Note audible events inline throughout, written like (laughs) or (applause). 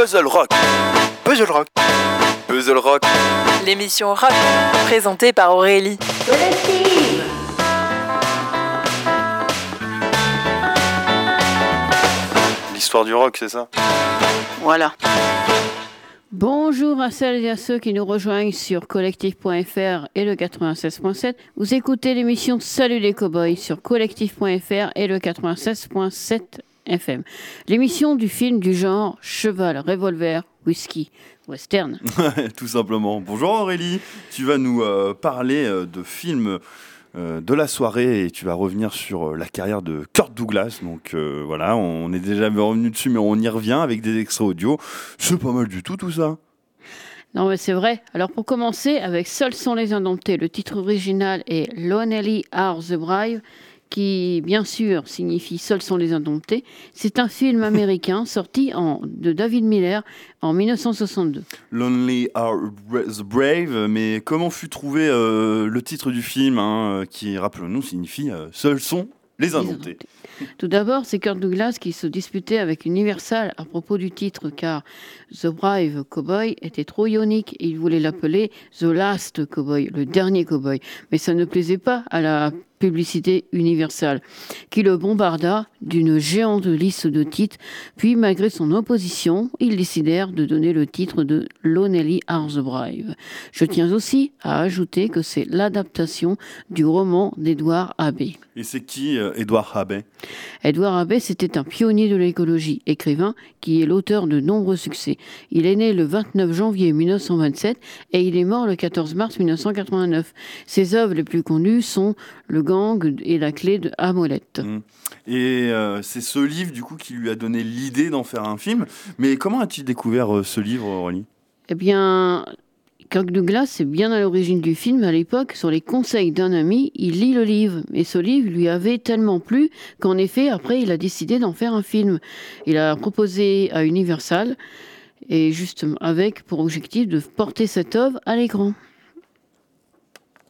Puzzle Rock. Puzzle Rock. Puzzle Rock. L'émission rock, présentée par Aurélie. L'histoire du rock, c'est ça? Voilà. Bonjour à celles et à ceux qui nous rejoignent sur collectif.fr et le 96.7. Vous écoutez l'émission Salut les cowboys sur collectif.fr et le 96.7 FM. L'émission du film du genre cheval, revolver, whisky, western. (laughs) Tout simplement. Bonjour Aurélie, tu vas nous euh, parler euh, de films euh, de la soirée et tu vas revenir sur la carrière de Kurt Douglas. Donc voilà, on est déjà revenu dessus, mais on y revient avec des extraits audio. C'est pas mal du tout tout ça. Non mais c'est vrai. Alors pour commencer, avec Seuls sont les indomptés, le titre original est Lonely Are the Brave qui bien sûr signifie Seuls sont les indomptés. C'est un film américain (laughs) sorti en, de David Miller en 1962. Lonely Are the Brave, mais comment fut trouvé euh, le titre du film, hein, qui, rappelons-nous, signifie euh, Seuls sont les indomptés. Tout d'abord, c'est Kurt Douglas qui se disputait avec Universal à propos du titre, car The Brave Cowboy était trop ionique et il voulait l'appeler The Last Cowboy, le dernier cowboy. Mais ça ne plaisait pas à la publicité universelle, qui le bombarda d'une géante liste de titres, puis malgré son opposition, ils décidèrent de donner le titre de Lonely Brave. Je tiens aussi à ajouter que c'est l'adaptation du roman d'Edouard Abbé. Et c'est qui euh, Edouard Abbé? Edouard Abbé, c'était un pionnier de l'écologie, écrivain qui est l'auteur de nombreux succès. Il est né le 29 janvier 1927 et il est mort le 14 mars 1989. Ses œuvres les plus connues sont Le gang et la clé de Amolette. Mm. Et euh, c'est ce livre, du coup, qui lui a donné l'idée d'en faire un film. Mais comment a-t-il découvert euh, ce livre, Aurélie? Eh bien, Kirk Douglas est bien à l'origine du film. À l'époque, sur les conseils d'un ami, il lit le livre. Et ce livre lui avait tellement plu qu'en effet, après, il a décidé d'en faire un film. Il a proposé à Universal, et justement avec pour objectif de porter cette œuvre à l'écran.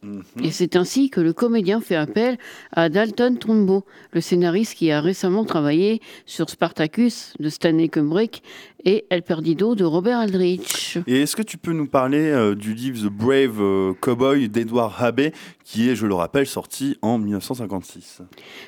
Mhm. Et c'est ainsi que le comédien fait appel à Dalton Trumbo, le scénariste qui a récemment travaillé sur Spartacus de Stanley Kubrick et El Perdido de Robert Aldrich. Et est-ce que tu peux nous parler euh, du livre The Brave euh, Cowboy d'Edouard Abbé, qui est, je le rappelle, sorti en 1956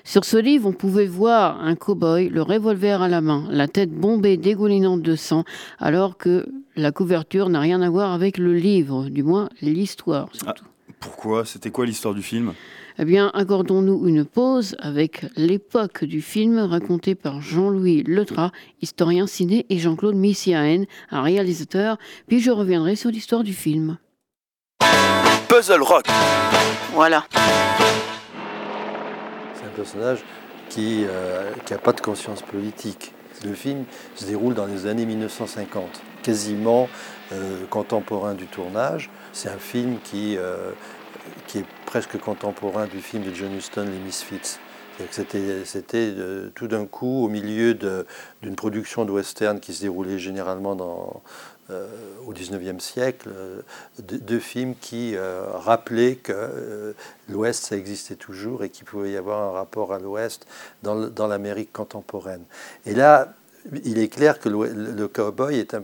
Sur ce livre, on pouvait voir un cow-boy, le revolver à la main, la tête bombée, dégoulinante de sang, alors que la couverture n'a rien à voir avec le livre, du moins l'histoire. surtout. Pourquoi? C'était quoi l'histoire du film? Eh bien, accordons-nous une pause avec l'époque du film raconté par Jean-Louis Letras, historien ciné, et Jean-Claude Missiaen, un réalisateur, puis je reviendrai sur l'histoire du film. Puzzle Rock. Voilà. C'est un personnage qui n'a pas de conscience politique. Le film se déroule dans les années 1950, quasiment euh, contemporain du tournage. C'est un film qui, euh, qui est presque contemporain du film de John Huston, Les Misfits. C'était, euh, tout d'un coup au milieu d'une production de western qui se déroulait généralement dans, euh, au 19e siècle, deux, films qui rappelaient que l'Ouest, ça existait toujours et qu'il pouvait y avoir un rapport à l'Ouest dans l'Amérique contemporaine. Et là, il est clair que le, le cowboy est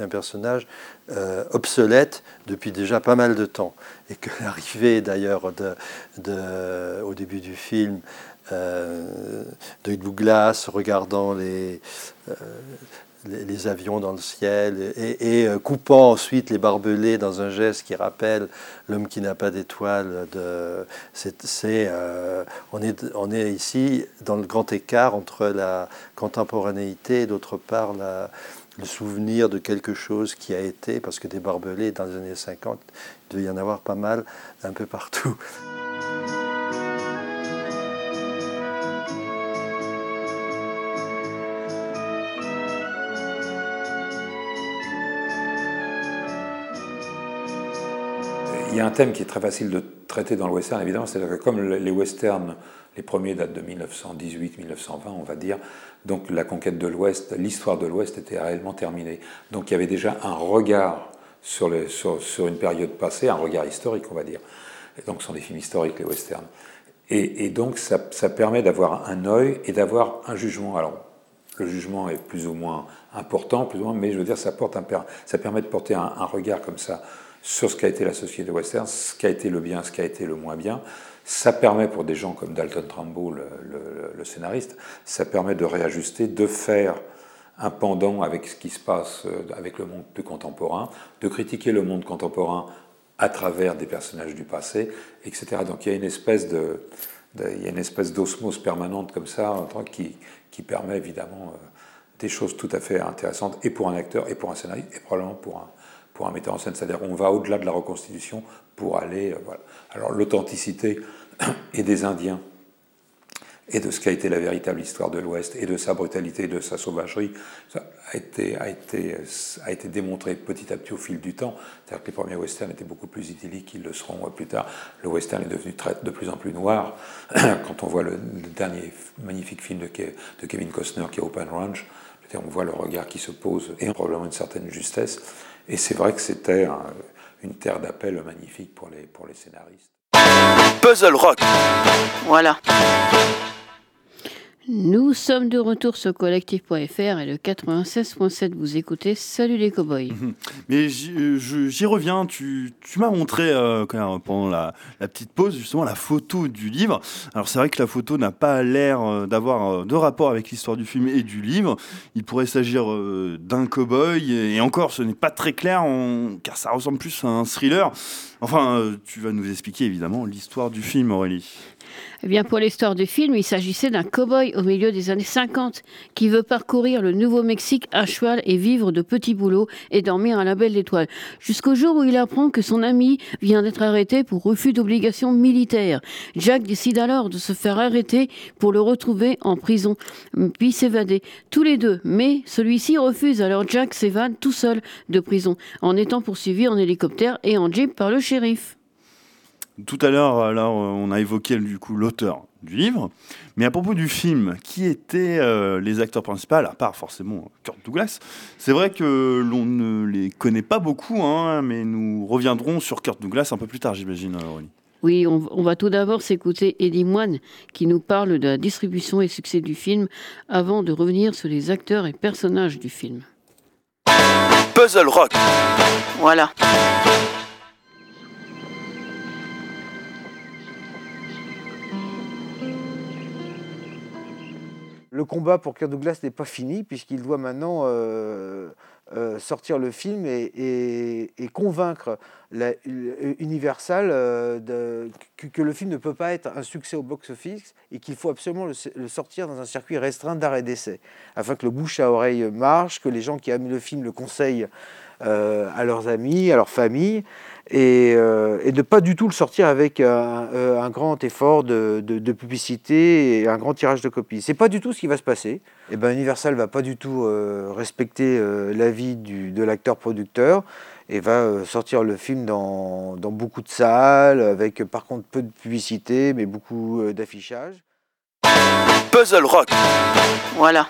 un, personnage euh, obsolète depuis déjà pas mal de temps. Et que (laughs) l'arrivée d'ailleurs de- au début du film euh, de Douglas regardant les, euh, les, avions dans le ciel et, euh, coupant ensuite les barbelés dans un geste qui rappelle l'homme qui n'a pas d'étoile. C'est, euh, on, est, on est ici dans le grand écart entre la contemporanéité et d'autre part le souvenir de quelque chose qui a été, parce que des barbelés dans les années 50, il devait y en avoir pas mal un peu partout. Il y a un thème qui est très facile de traiter dans le western, évidemment, c'est-à-dire que comme le- les westerns, les premiers datent de 1918-1920, on va dire, donc la conquête de l'Ouest, l'histoire de l'Ouest était réellement terminée. Donc il y avait déjà un regard sur, une période passée, un regard historique, on va dire. Donc ce sont des films historiques, les westerns. Et, donc ça, permet d'avoir un œil et d'avoir un jugement. Alors, le jugement est plus ou moins important, plus ou moins, mais je veux dire, ça permet de porter un, regard comme ça sur ce qu'a été la société western, ce qu'a été le bien, ce qu'a été le moins bien. Ça permet pour des gens comme Dalton Trumbo, le, scénariste, ça permet de réajuster, de faire un pendant avec ce qui se passe euh, avec le monde plus contemporain, de critiquer le monde contemporain à travers des personnages du passé, etc. Donc il y a une espèce de, il y a une espèce d'osmose permanente comme ça qui, permet évidemment euh, des choses tout à fait intéressantes et pour un acteur et pour un scénariste et probablement pour un, pour un metteur en scène. C'est-à-dire on va au-delà de la reconstitution pour aller... Euh, voilà. Alors l'authenticité (clears throat) et des Indiens et de ce qu'a été la véritable histoire de l'Ouest et de sa brutalité, de sa sauvagerie, ça a été, a été, a été démontré petit à petit au fil du temps. C'est-à-dire que les premiers westerns étaient beaucoup plus idylliques qu'ils le seront plus tard. Le western est devenu de plus en plus noir. (clears throat) Quand on voit le, dernier magnifique film de, de, Kevin Costner qui est Open Range, on voit le regard qui se pose et probablement une certaine justesse. Et c'est vrai que c'était une terre d'appel magnifique pour les, pour les scénaristes. Puzzle Rock. Voilà. Nous sommes de retour sur collectif.fr et le 96.7 vous écoutez. Salut les cowboys. (laughs) Mais j'y reviens, tu, m'as montré euh, pendant la, petite pause justement la photo du livre. Alors c'est vrai que la photo n'a pas l'air euh, d'avoir euh, de rapport avec l'histoire du film et du livre. Il pourrait s'agir d'un cowboy et encore ce n'est pas très clair car ça ressemble plus à un thriller. Enfin, tu vas nous expliquer évidemment l'histoire du film Aurélie. Eh bien, pour l'histoire du film, il s'agissait d'un cow-boy au milieu des années 50 qui veut parcourir le Nouveau-Mexique à cheval et vivre de petits boulots et dormir à la belle étoile. Jusqu'au jour où il apprend que son ami vient d'être arrêté pour refus d'obligation militaire. Jack décide alors de se faire arrêter pour le retrouver en prison, puis s'évader. Tous les deux, mais celui-ci refuse, alors Jack s'évade tout seul de prison, en étant poursuivi en hélicoptère et en jeep par le shérif. Tout à l'heure, alors, on a évoqué du coup l'auteur du livre, mais à propos du film, qui étaient euh, les acteurs principaux, à part forcément Kurt Douglas? C'est vrai que l'on ne les connaît pas beaucoup, hein, mais nous reviendrons sur Kurt Douglas un peu plus tard, j'imagine, Aurélie. Oui, on, on, va tout d'abord s'écouter Eddie Moine qui nous parle de la distribution et succès du film avant de revenir sur les acteurs et personnages du film. Puzzle Rock. Voilà. Le combat pour Kirk Douglas n'est pas fini, puisqu'il doit maintenant euh, euh, sortir le film et, convaincre la, Universal euh, que, le film ne peut pas être un succès au box-office et qu'il faut absolument le, sortir dans un circuit restreint d'arrêt d'essai, afin que le bouche à oreille marche, que les gens qui aiment le film le conseillent à leurs amis, à leur famille et, euh, et, de pas du tout le sortir avec un, euh, un grand effort de, de, publicité et un grand tirage de copies. C'est pas du tout ce qui va se passer. Et eh ben Universal va pas du tout euh, respecter l'avis de l'acteur producteur et va sortir le film dans, dans, beaucoup de salles avec par contre peu de publicité mais beaucoup d'affichage. Puzzle Rock. Voilà.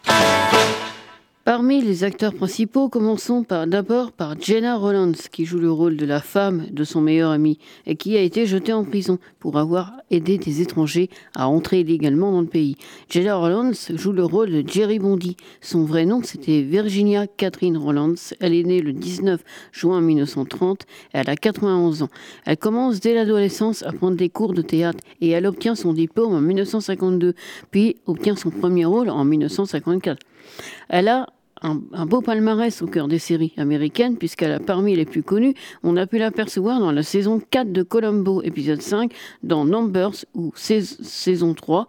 Parmi les acteurs principaux, commençons par, d'abord par Jenna Rollins, qui joue le rôle de la femme de son meilleur ami et qui a été jetée en prison pour avoir aidé des étrangers à entrer illégalement dans le pays. Jenna Rollins joue le rôle de Jerry Bondy. Son vrai nom, c'était Virginia Catherine Rollins. Elle est née le 19 juin 1930 et elle a 91 ans. Elle commence dès l'adolescence à prendre des cours de théâtre et elle obtient son diplôme en 1952, puis obtient son premier rôle en 1954. Elle a un, beau palmarès au cœur des séries américaines, puisqu'elle a parmi les plus connues, on a pu l'apercevoir dans la saison 4 de Columbo, épisode 5, dans Numbers, ou saison 3,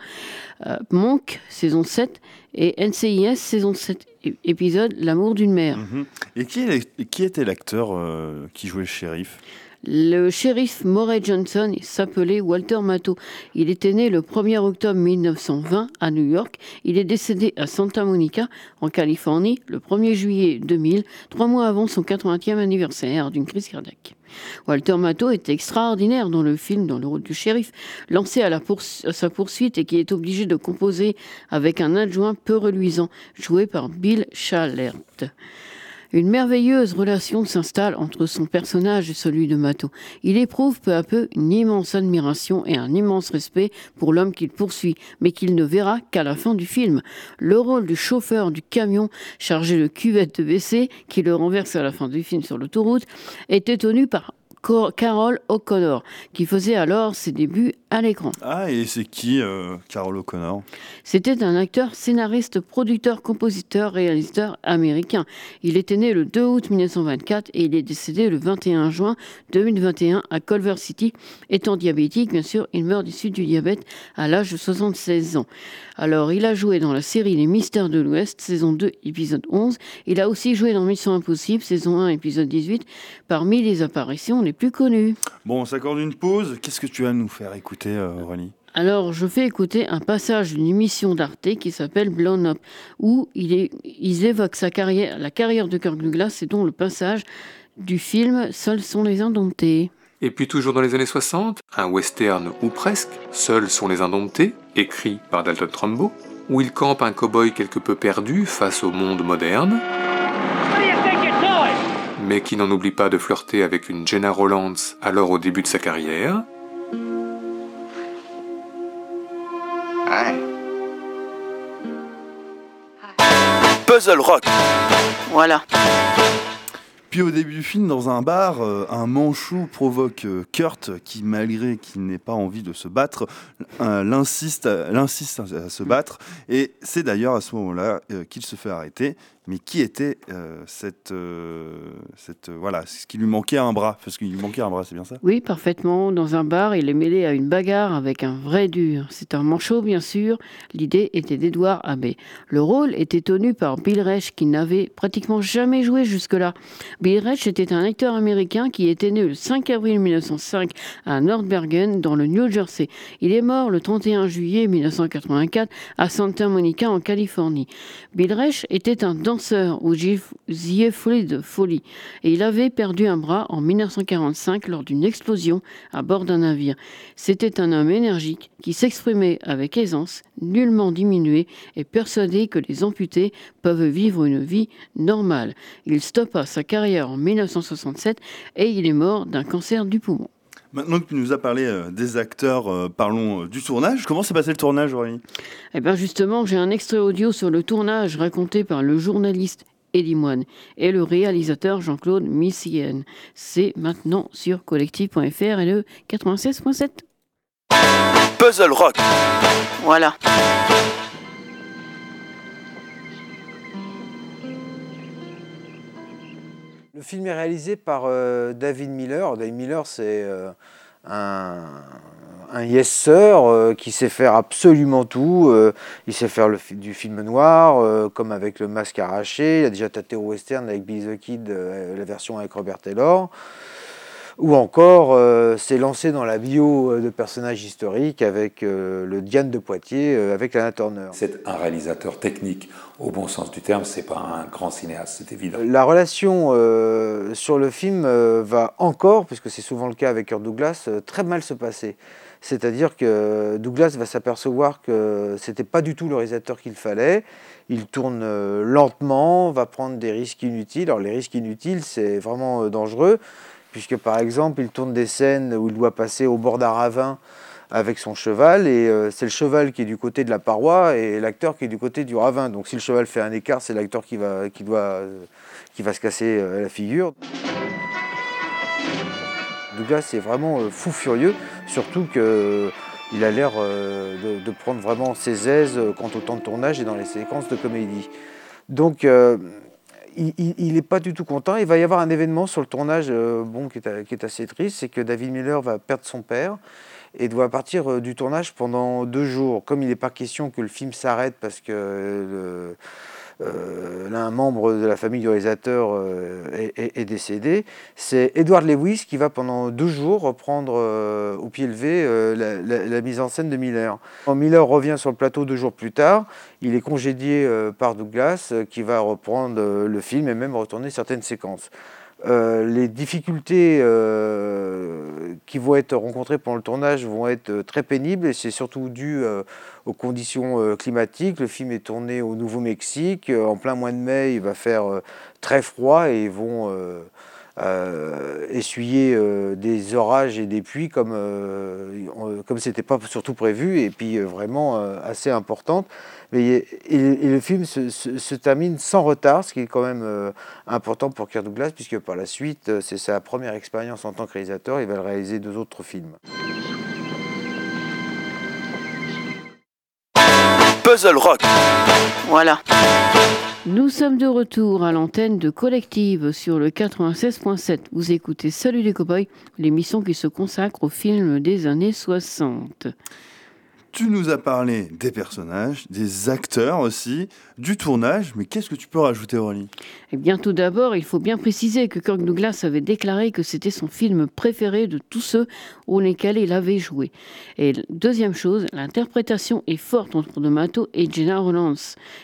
euh, Monk, saison 7, et NCIS, saison 7, épisode L'amour d'une mère. Mhm. Et qui, était l'acteur euh, qui jouait le shérif? Le shérif Moray Johnson s'appelait Walter Matto. Il était né le 1er octobre 1920 à New York. Il est décédé à Santa Monica, en Californie, le 1er juillet 2000, trois mois avant son 80e anniversaire d'une crise cardiaque. Walter Matto est extraordinaire dans le film, dans le rôle du shérif, lancé à, sa poursuite et qui est obligé de composer avec un adjoint peu reluisant, joué par Bill Chalert. Une merveilleuse relation s'installe entre son personnage et celui de Mato. Il éprouve peu à peu une immense admiration et un immense respect pour l'homme qu'il poursuit, mais qu'il ne verra qu'à la fin du film. Le rôle du chauffeur du camion chargé de cuvette de WC, qui le renverse à la fin du film sur l'autoroute, était tenu par Carol O'Connor, qui faisait alors ses débuts à l'écran. Ah, et c'est qui euh, Carol O'Connor? C'était un acteur, scénariste, producteur, compositeur, réalisateur américain. Il était né le 2 août 1924 et il est décédé le 21 juin 2021 à Culver City. Étant diabétique, bien sûr, il meurt suite du diabète à l'âge de 76 ans. Alors, il a joué dans la série Les Mystères de l'Ouest, saison 2, épisode 11. Il a aussi joué dans Mission Impossible, saison 1, épisode 18. Parmi les apparitions les plus connues. Bon, on s'accorde une pause. Qu'est-ce que tu vas nous faire écouter, euh, Aurélie? Alors, je fais écouter un passage d'une émission d'Arte qui s'appelle Blown Up, où il est, ils évoquent sa carrière, la carrière de Kirk Douglas, et dont le passage du film Seuls sont les indomptés. Et puis toujours dans les années 60, un western ou presque, Seuls sont les indomptés, écrit par Dalton Trumbo, où il campe un cow-boy quelque peu perdu face au monde moderne, mais qui n'en oublie pas de flirter avec une Jenna Rollands alors au début de sa carrière, Puzzle Rock. Voilà. Puis au début du film, dans un bar, euh, un manchou provoque euh, Kurt, qui malgré qu'il n'ait pas envie de se battre, euh, l'insiste, l'insiste à se battre. Et c'est d'ailleurs à ce moment-là qu'il se fait arrêter mais qui était cette, cette voilà, ce qui lui manquait un bras, parce qu'il lui manquait un bras, c'est bien ça? Oui, parfaitement. Dans un bar, il est mêlé à une bagarre avec un vrai dur. C'est un manchot, bien sûr. L'idée était d'Edouard Abbé. Le rôle était tenu par Bill Resch, qui n'avait pratiquement jamais joué jusque-là. Bill était un acteur américain qui était né le 5 avril 1905 à Nordbergen, dans le New Jersey. Il est mort le 31 juillet 1984 à Santa Monica, en Californie. Bill était un danseur ou folie de folie et il avait perdu un bras en 1945 lors d'une explosion à bord d'un navire. C'était un homme énergique qui s'exprimait avec aisance, nullement diminué et persuadé que les amputés peuvent vivre une vie normale. Il stoppa sa carrière en 1967 et il est mort d'un cancer du poumon. Maintenant que tu nous as parlé euh, des acteurs, euh, parlons euh, du tournage. Comment s'est passé le tournage, Aurélie? Eh bien justement, j'ai un extrait audio sur le tournage raconté par le journaliste Eddie Moine et le réalisateur Jean-Claude Missien. C'est maintenant sur collectif.fr et le 96.7. Puzzle Rock. Voilà. Film est réalisé par euh, David Miller. David Miller, c'est euh, un, yes euh, qui sait faire absolument tout. il sait faire du film noir, comme avec Le Masque arraché. Il a déjà tâté au western avec Billy the Kid, la version avec Robert Taylor ou encore euh, s'est lancé dans la bio euh, de personnages historiques avec euh, le Diane de Poitiers, avec Lana Turner. C'est un réalisateur technique, au bon sens du terme, c'est pas un grand cinéaste, c'est évident. La relation sur le film va encore, puisque c'est souvent le cas avec Kirk Douglas, très mal se passer. C'est-à-dire que Douglas va s'apercevoir que c'était pas du tout le réalisateur qu'il fallait. Il tourne lentement, va prendre des risques inutiles. Alors les risques inutiles, c'est vraiment dangereux puisque par exemple, il tourne des scènes où il doit passer au bord d'un ravin avec son cheval, et euh, c'est le cheval qui est du côté de la paroi et l'acteur qui est du côté du ravin. Donc si le cheval fait un écart, c'est l'acteur qui va, qui, doit, qui va se casser euh, la figure. Douglas est vraiment euh, fou furieux, surtout qu'il a l'air de, prendre vraiment ses aises quant au temps de tournage et dans les séquences de comédie. Donc il n'est pas du tout content. Il va y avoir un événement sur le tournage euh, bon, qui est, assez triste, c'est que David Miller va perdre son père et doit partir euh, du tournage pendant deux jours. Comme il n'est pas question que le film s'arrête parce que euh, l'un membre de la famille du réalisateur euh, est, décédé. C'est Edward Lewis qui va pendant deux jours reprendre euh, au pied levé la, mise en scène de Miller. Quand Miller revient sur le plateau deux jours plus tard, il est congédié par Douglas qui va reprendre le film et même retourner certaines séquences. Les difficultés qui vont être rencontrées pendant le tournage vont être très pénibles et c'est surtout dû aux conditions climatiques. Le film est tourné au Nouveau-Mexique. En plein mois de mai, il va faire très froid et ils vont euh, essuyer euh, des orages et des pluies comme euh, comme c'était pas surtout prévu et puis vraiment assez importante. Mais et, le film se, termine sans retard, ce qui est quand même important pour Kirk Douglas puisque par la suite c'est sa première expérience en tant que réalisateur. Il va réaliser deux autres films. Puzzle Rock. Voilà. Nous sommes de retour à l'antenne de Collective sur le 96.7. Vous écoutez Salut les cowboys, l'émission qui se consacre aux films des années 60. Tu nous as parlé des personnages, des acteurs aussi, du tournage, mais qu'est-ce que tu peux rajouter, Aurélie? Eh bien, tout d'abord, il faut bien préciser que Kirk Douglas avait déclaré que c'était son film préféré de tous ceux au lesquels il avait joué. Et deuxième chose, l'interprétation est forte entre D'Amato et Jenna Rollins,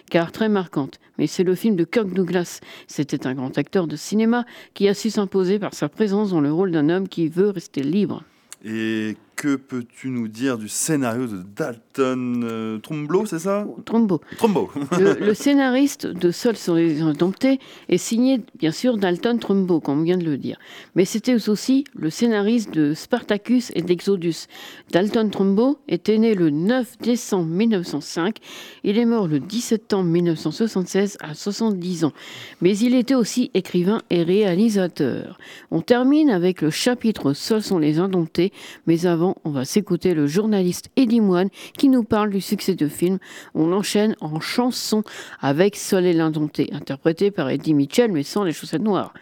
car très marquante. Mais c'est le film de Kirk Douglas. C'était un grand acteur de cinéma qui a su s'imposer par sa présence dans le rôle d'un homme qui veut rester libre. Et que peux-tu nous dire du scénario de Dalton euh, Trumbo, c'est ça? Trumbo. Trumbo. le, (laughs) scénariste de Sol sur les indomptés est signé, bien sûr, Dalton Trumbo, comme on vient de le dire. Mais c'était aussi le scénariste de Spartacus et d'Exodus. Dalton Trumbo était né le 9 décembre 1905. Il est mort le 17 septembre 1976 à 70 ans. Mais il était aussi écrivain et réalisateur. On termine avec le chapitre Sol sont les indomptés, mais avant on va s'écouter le journaliste Eddie Moine qui nous parle du succès de film. On enchaîne en chanson avec Soleil l'indompté, interprété par Eddie Mitchell mais sans les chaussettes noires.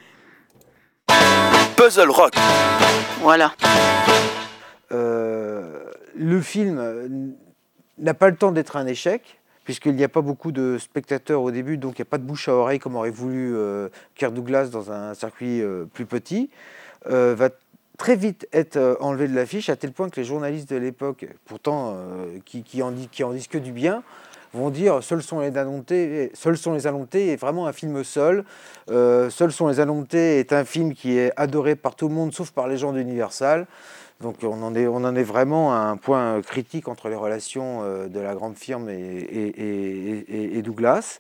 Puzzle Rock. Voilà. Euh, le film n'a pas le temps d'être un échec puisqu'il n'y a pas beaucoup de spectateurs au début, donc il n'y a pas de bouche à oreille comme aurait voulu euh, Kirk Douglas dans un circuit euh, plus petit. va très vite être euh, enlevé de l'affiche, à tel point que les journalistes de l'époque, pourtant euh, qui, qui, en disent que du bien, vont dire Seuls sont les Indomptés, Seuls sont les est vraiment un film seul. Euh, Seuls sont les Indomptés est un film qui est adoré par tout le monde, sauf par les gens d'Universal. Donc on en, est, on en est vraiment à un point critique entre les relations de la grande firme et, et, et Douglas.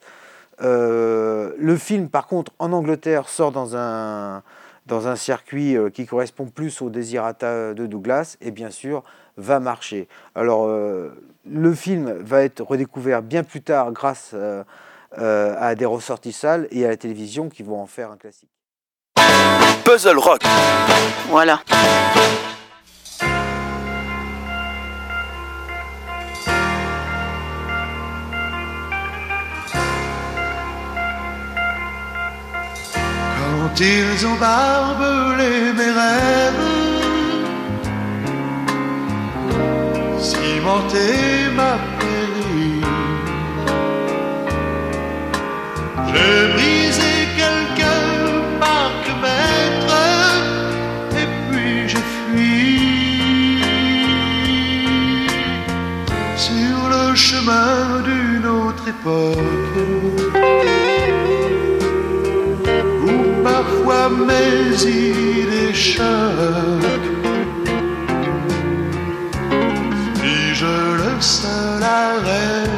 le film, par contre, en Angleterre, sort dans un, dans un circuit euh, qui correspond plus au désirata de Douglas et bien sûr va marcher. Alors euh, le film va être redécouvert bien plus tard grâce euh, à des ressortissales et à la télévision qui vont en faire un classique. Puzzle Rock. Voilà. Ils ont barbelé mes rêves, cimenté ma péri. J'ai brisé quelques maître et puis j'ai fui sur le chemin d'une autre époque. Parfois mes idées choquent. Puis-je le seul arrêt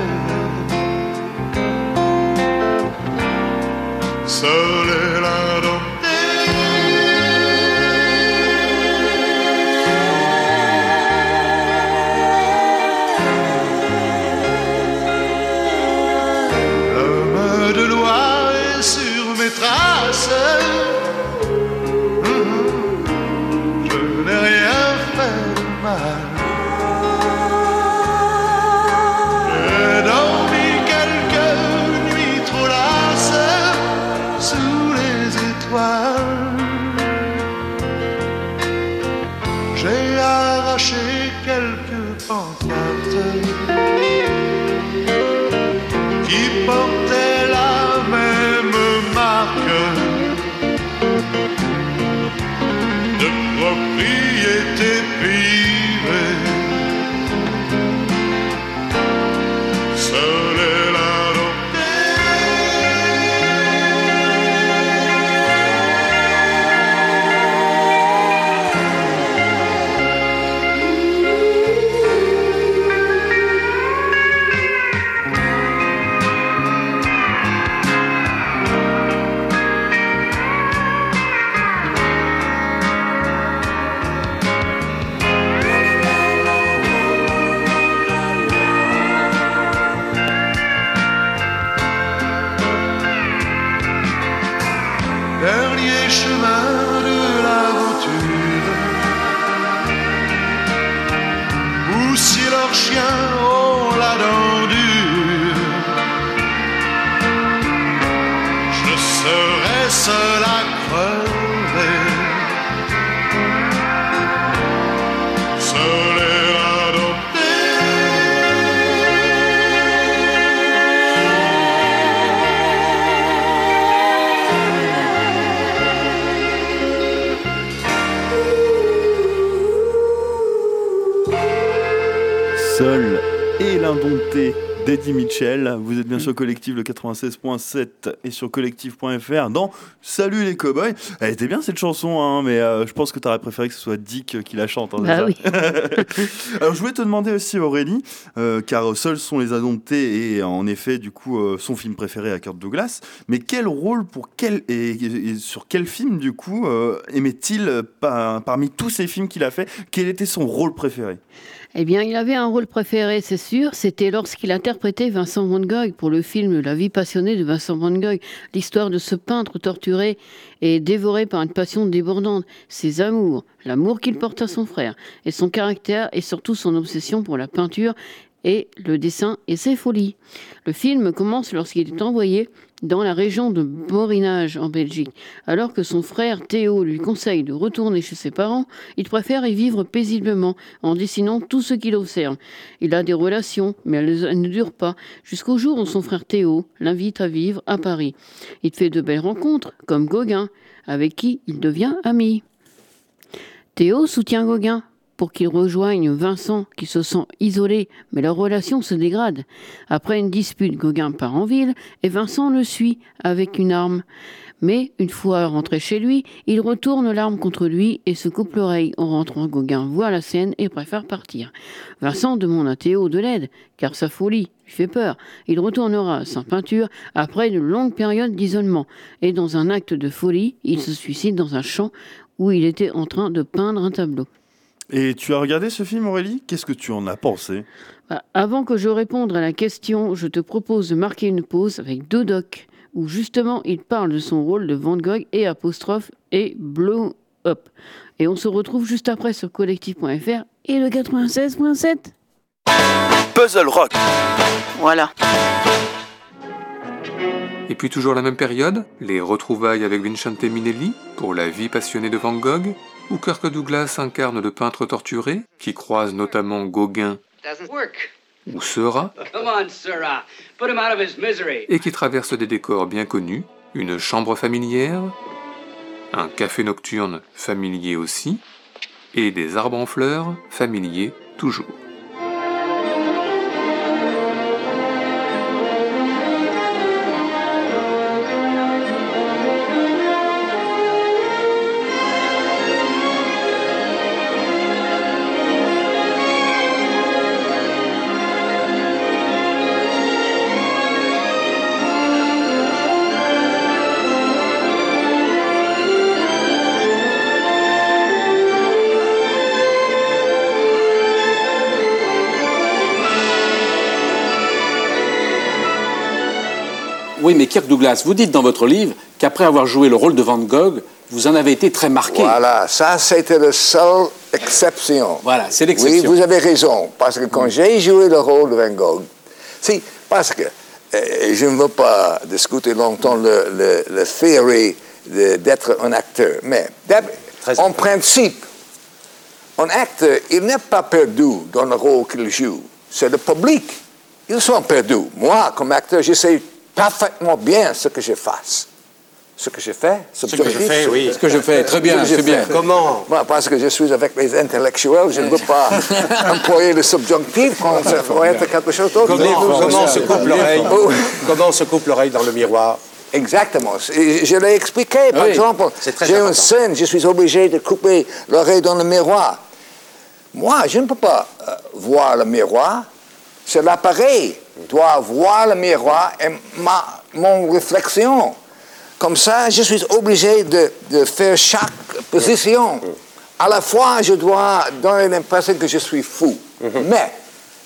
people. d'Eddie Vous êtes bien sur Collectif le 96.7 et sur collectif.fr dans Salut les cowboys. Elle était bien cette chanson, hein, mais euh, je pense que tu aurais préféré que ce soit Dick qui la chante. Hein, Bah oui. (laughs) Alors je voulais te demander aussi Aurélie, euh, car Seuls sont les indomptés et en effet du coup euh, son film préféré à Kurt Douglas, mais quel rôle pour quel et, et sur quel film du coup euh, aimait-il euh, par- parmi tous ces films qu'il a fait Quel était son rôle préféré? Eh bien, il avait un rôle préféré, c'est sûr. C'était lorsqu'il interprétait Vincent Van Gogh pour le film La vie passionnée de Vincent Van Gogh. L'histoire de ce peintre torturé et dévoré par une passion débordante. Ses amours, l'amour qu'il porte à son frère, et son caractère, et surtout son obsession pour la peinture et le dessin et ses folies. Le film commence lorsqu'il est envoyé dans la région de Borinage en Belgique. Alors que son frère Théo lui conseille de retourner chez ses parents, il préfère y vivre paisiblement en dessinant tout ce qu'il observe. Il a des relations, mais elles, ne durent pas, jusqu'au jour où son frère Théo l'invite à vivre à Paris. Il fait de belles rencontres, comme Gauguin, avec qui il devient ami. Théo soutient Gauguin pour qu'il rejoigne Vincent qui se sent isolé, mais leur relation se dégrade. Après une dispute, Gauguin part en ville et Vincent le suit avec une arme. Mais une fois rentré chez lui, il retourne l'arme contre lui et se coupe l'oreille. En rentrant, Gauguin voit la scène et préfère partir. Vincent demande à Théo de l'aide, car sa folie lui fait peur. Il retournera sans peinture après une longue période d'isolement. Et dans un acte de folie, il se suicide dans un champ où il était en train de peindre un tableau. Et tu as regardé ce film Aurélie? Qu'est-ce que tu en as pensé? Bah, Avant que je réponde à la question, je te propose de marquer une pause avec deux docs où justement il parle de son rôle de Van Gogh et apostrophe et blow up. Et on se retrouve juste après sur collectif.fr et le 96.7. Puzzle Rock. Voilà. Et puis toujours la même période, les retrouvailles avec Vincente Minelli pour La vie passionnée de Van Gogh, où Kirk Douglas incarne le peintre torturé, qui croise notamment Gauguin ou Seurat, Come on, Sirrah. Put him out of his misery. et qui traverse des décors bien connus, une chambre familière, un café nocturne familier aussi, et des arbres en fleurs familiers toujours. Kirk Douglas, vous dites dans votre livre qu'après avoir joué le rôle de Van Gogh, vous en avez été très marqué. Voilà, ça c'était la seule exception. Voilà, c'est Oui, l'exception. vous avez raison, parce que quand j'ai joué le rôle de Van Gogh, si, parce que euh, je ne veux pas discuter longtemps le, le, le théorie d'être un acteur, mais en principe, un acteur, il n'est pas perdu dans le rôle qu'il joue. C'est le public. Ils sont perdus. Moi, comme acteur, je sais parfaitement bien ce que je fasse. Ce que je fais, Ce que je fais, oui. Ce que je fais, très bien, Ce que je c'est bien. Comment? Moi, parce que je suis avec les intellectuels, je ne veux pas (laughs) employer le subjonctif quand ça pourrait être quelque chose d'autre. Comment, comment on se coupe l'oreille Oh. Comment on se coupe l'oreille dans le miroir Exactement. Je l'ai expliqué. Par Oui, exemple, j'ai une scène, je suis obligé de couper l'oreille dans le miroir. Moi, je ne peux pas euh, voir le miroir. C'est l'appareil doit voir le miroir et ma, mon réflexion. Comme ça, je suis obligé de, de faire chaque position. À la fois, je dois donner l'impression que je suis fou. Mais,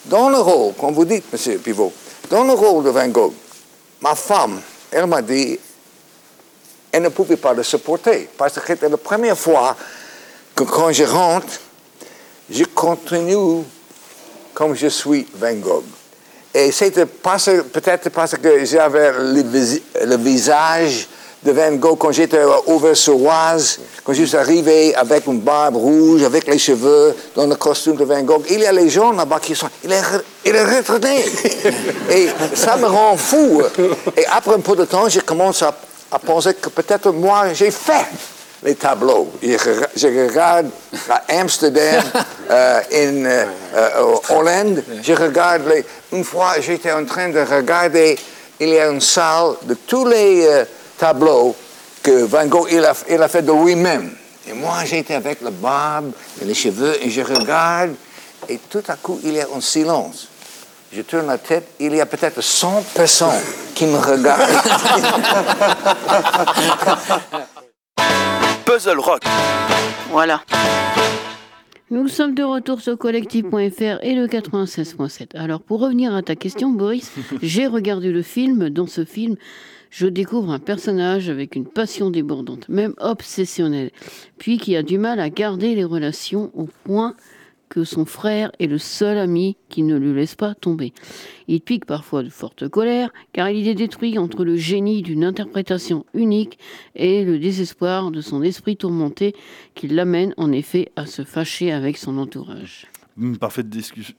dans le rôle, comme vous dites, M. Pivot, dans le rôle de Van Gogh, ma femme, elle m'a dit, elle ne pouvait pas le supporter. Parce que c'était la première fois que quand je rentre, je continue comme je suis Van Gogh. Et c'était parce- peut-être parce que j'avais le, vis- le visage de Van Gogh quand j'étais à Auvers-sur-Oise, quand je suis arrivé avec une barbe rouge, avec les cheveux, dans le costume de Van Gogh. Il y a les gens là-bas qui sont... Il est, il est retraité. (laughs) Et ça me rend fou. Et après un peu de temps, je commence à, à penser que peut-être moi, j'ai fait les tableaux. Je, regarde à Amsterdam, (laughs) euh, en euh, euh, Hollande, je regarde les... Une fois, j'étais en train de regarder, il y a une salle de tous les tableaux que Van Gogh il a, il a fait de lui-même. Et moi, j'étais avec le barbe et les cheveux, et je regarde, et tout à coup, il y a un silence. Je tourne la tête, il y a peut-être 100 personnes qui me regardent. (laughs) (laughs) Puzzle Rock. Voilà. Nous sommes de retour sur collectif.fr et le 96.7. Alors pour revenir à ta question Boris, (laughs) j'ai regardé le film. Dans ce film, je découvre un personnage avec une passion débordante, même obsessionnelle, puis qui a du mal à garder les relations au point que son frère est le seul ami qui ne le laisse pas tomber. Il pique parfois de forte colère, car il est détruit entre le génie d'une interprétation unique et le désespoir de son esprit tourmenté qui l'amène en effet à se fâcher avec son entourage. Une parfaite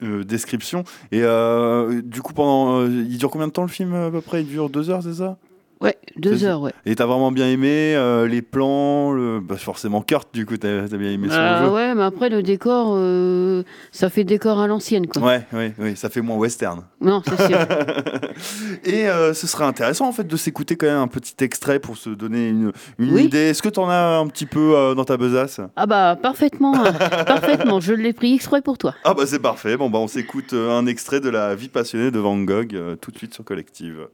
euh, description. Et euh, du coup, pendant, euh, il dure combien de temps le film à peu près? Il dure deux heures, c'est ça? Ouais, deux heures, ouais. Et t'as vraiment bien aimé euh, les plans, le... bah, forcément Kurt, du coup, t'as as bien aimé son euh, Ouais, mais après le décor, euh, ça fait décor à l'ancienne, quoi. Ouais, ouais, ouais, ça fait moins western. Non, c'est sûr. (laughs) Et ce serait intéressant, en fait, de s'écouter quand même un petit extrait pour se donner une, une idée. Est-ce que t'en as un petit peu dans ta besace? Ah bah, parfaitement, (laughs) parfaitement. Je l'ai pris exprès pour toi. Ah bah, c'est parfait. Bon, bah, on s'écoute un extrait de la vie passionnée de Van Gogh tout de suite sur Collective.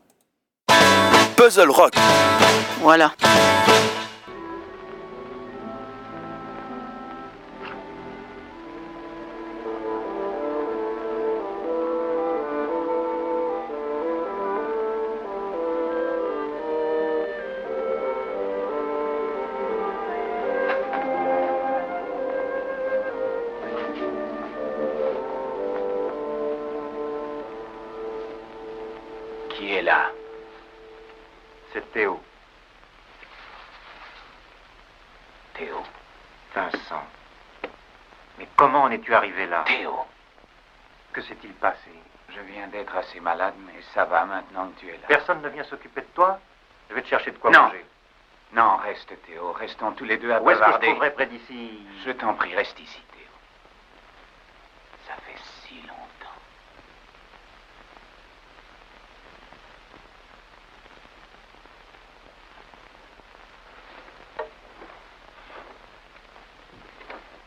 Puzzle Rock. Voilà. Es-tu arrivé là Théo. Que s'est-il passé Je viens d'être assez malade, mais ça va maintenant que tu es là. Personne ne vient s'occuper de toi Je vais te chercher de quoi non. manger. Non, reste Théo. Restons tous les deux à Où est-ce que je trouverai près d'ici? Je t'en prie, reste ici, Théo. Ça fait si longtemps.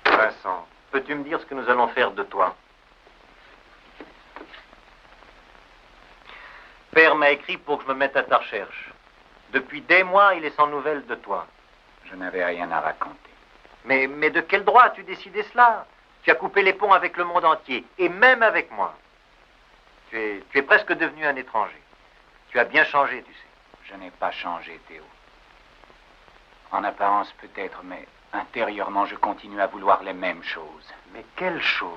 Vincent, Peux-tu me dire ce que nous allons faire de toi Père m'a écrit pour que je me mette à ta recherche. Depuis des mois, il est sans nouvelles de toi. Je n'avais rien à raconter. Mais, mais de quel droit as-tu décidé cela Tu as coupé les ponts avec le monde entier, et même avec moi. Tu es, tu es presque devenu un étranger. Tu as bien changé, tu sais. Je n'ai pas changé, Théo. En apparence peut-être, mais Intérieurement, je continue à vouloir les mêmes choses. Mais quelles choses?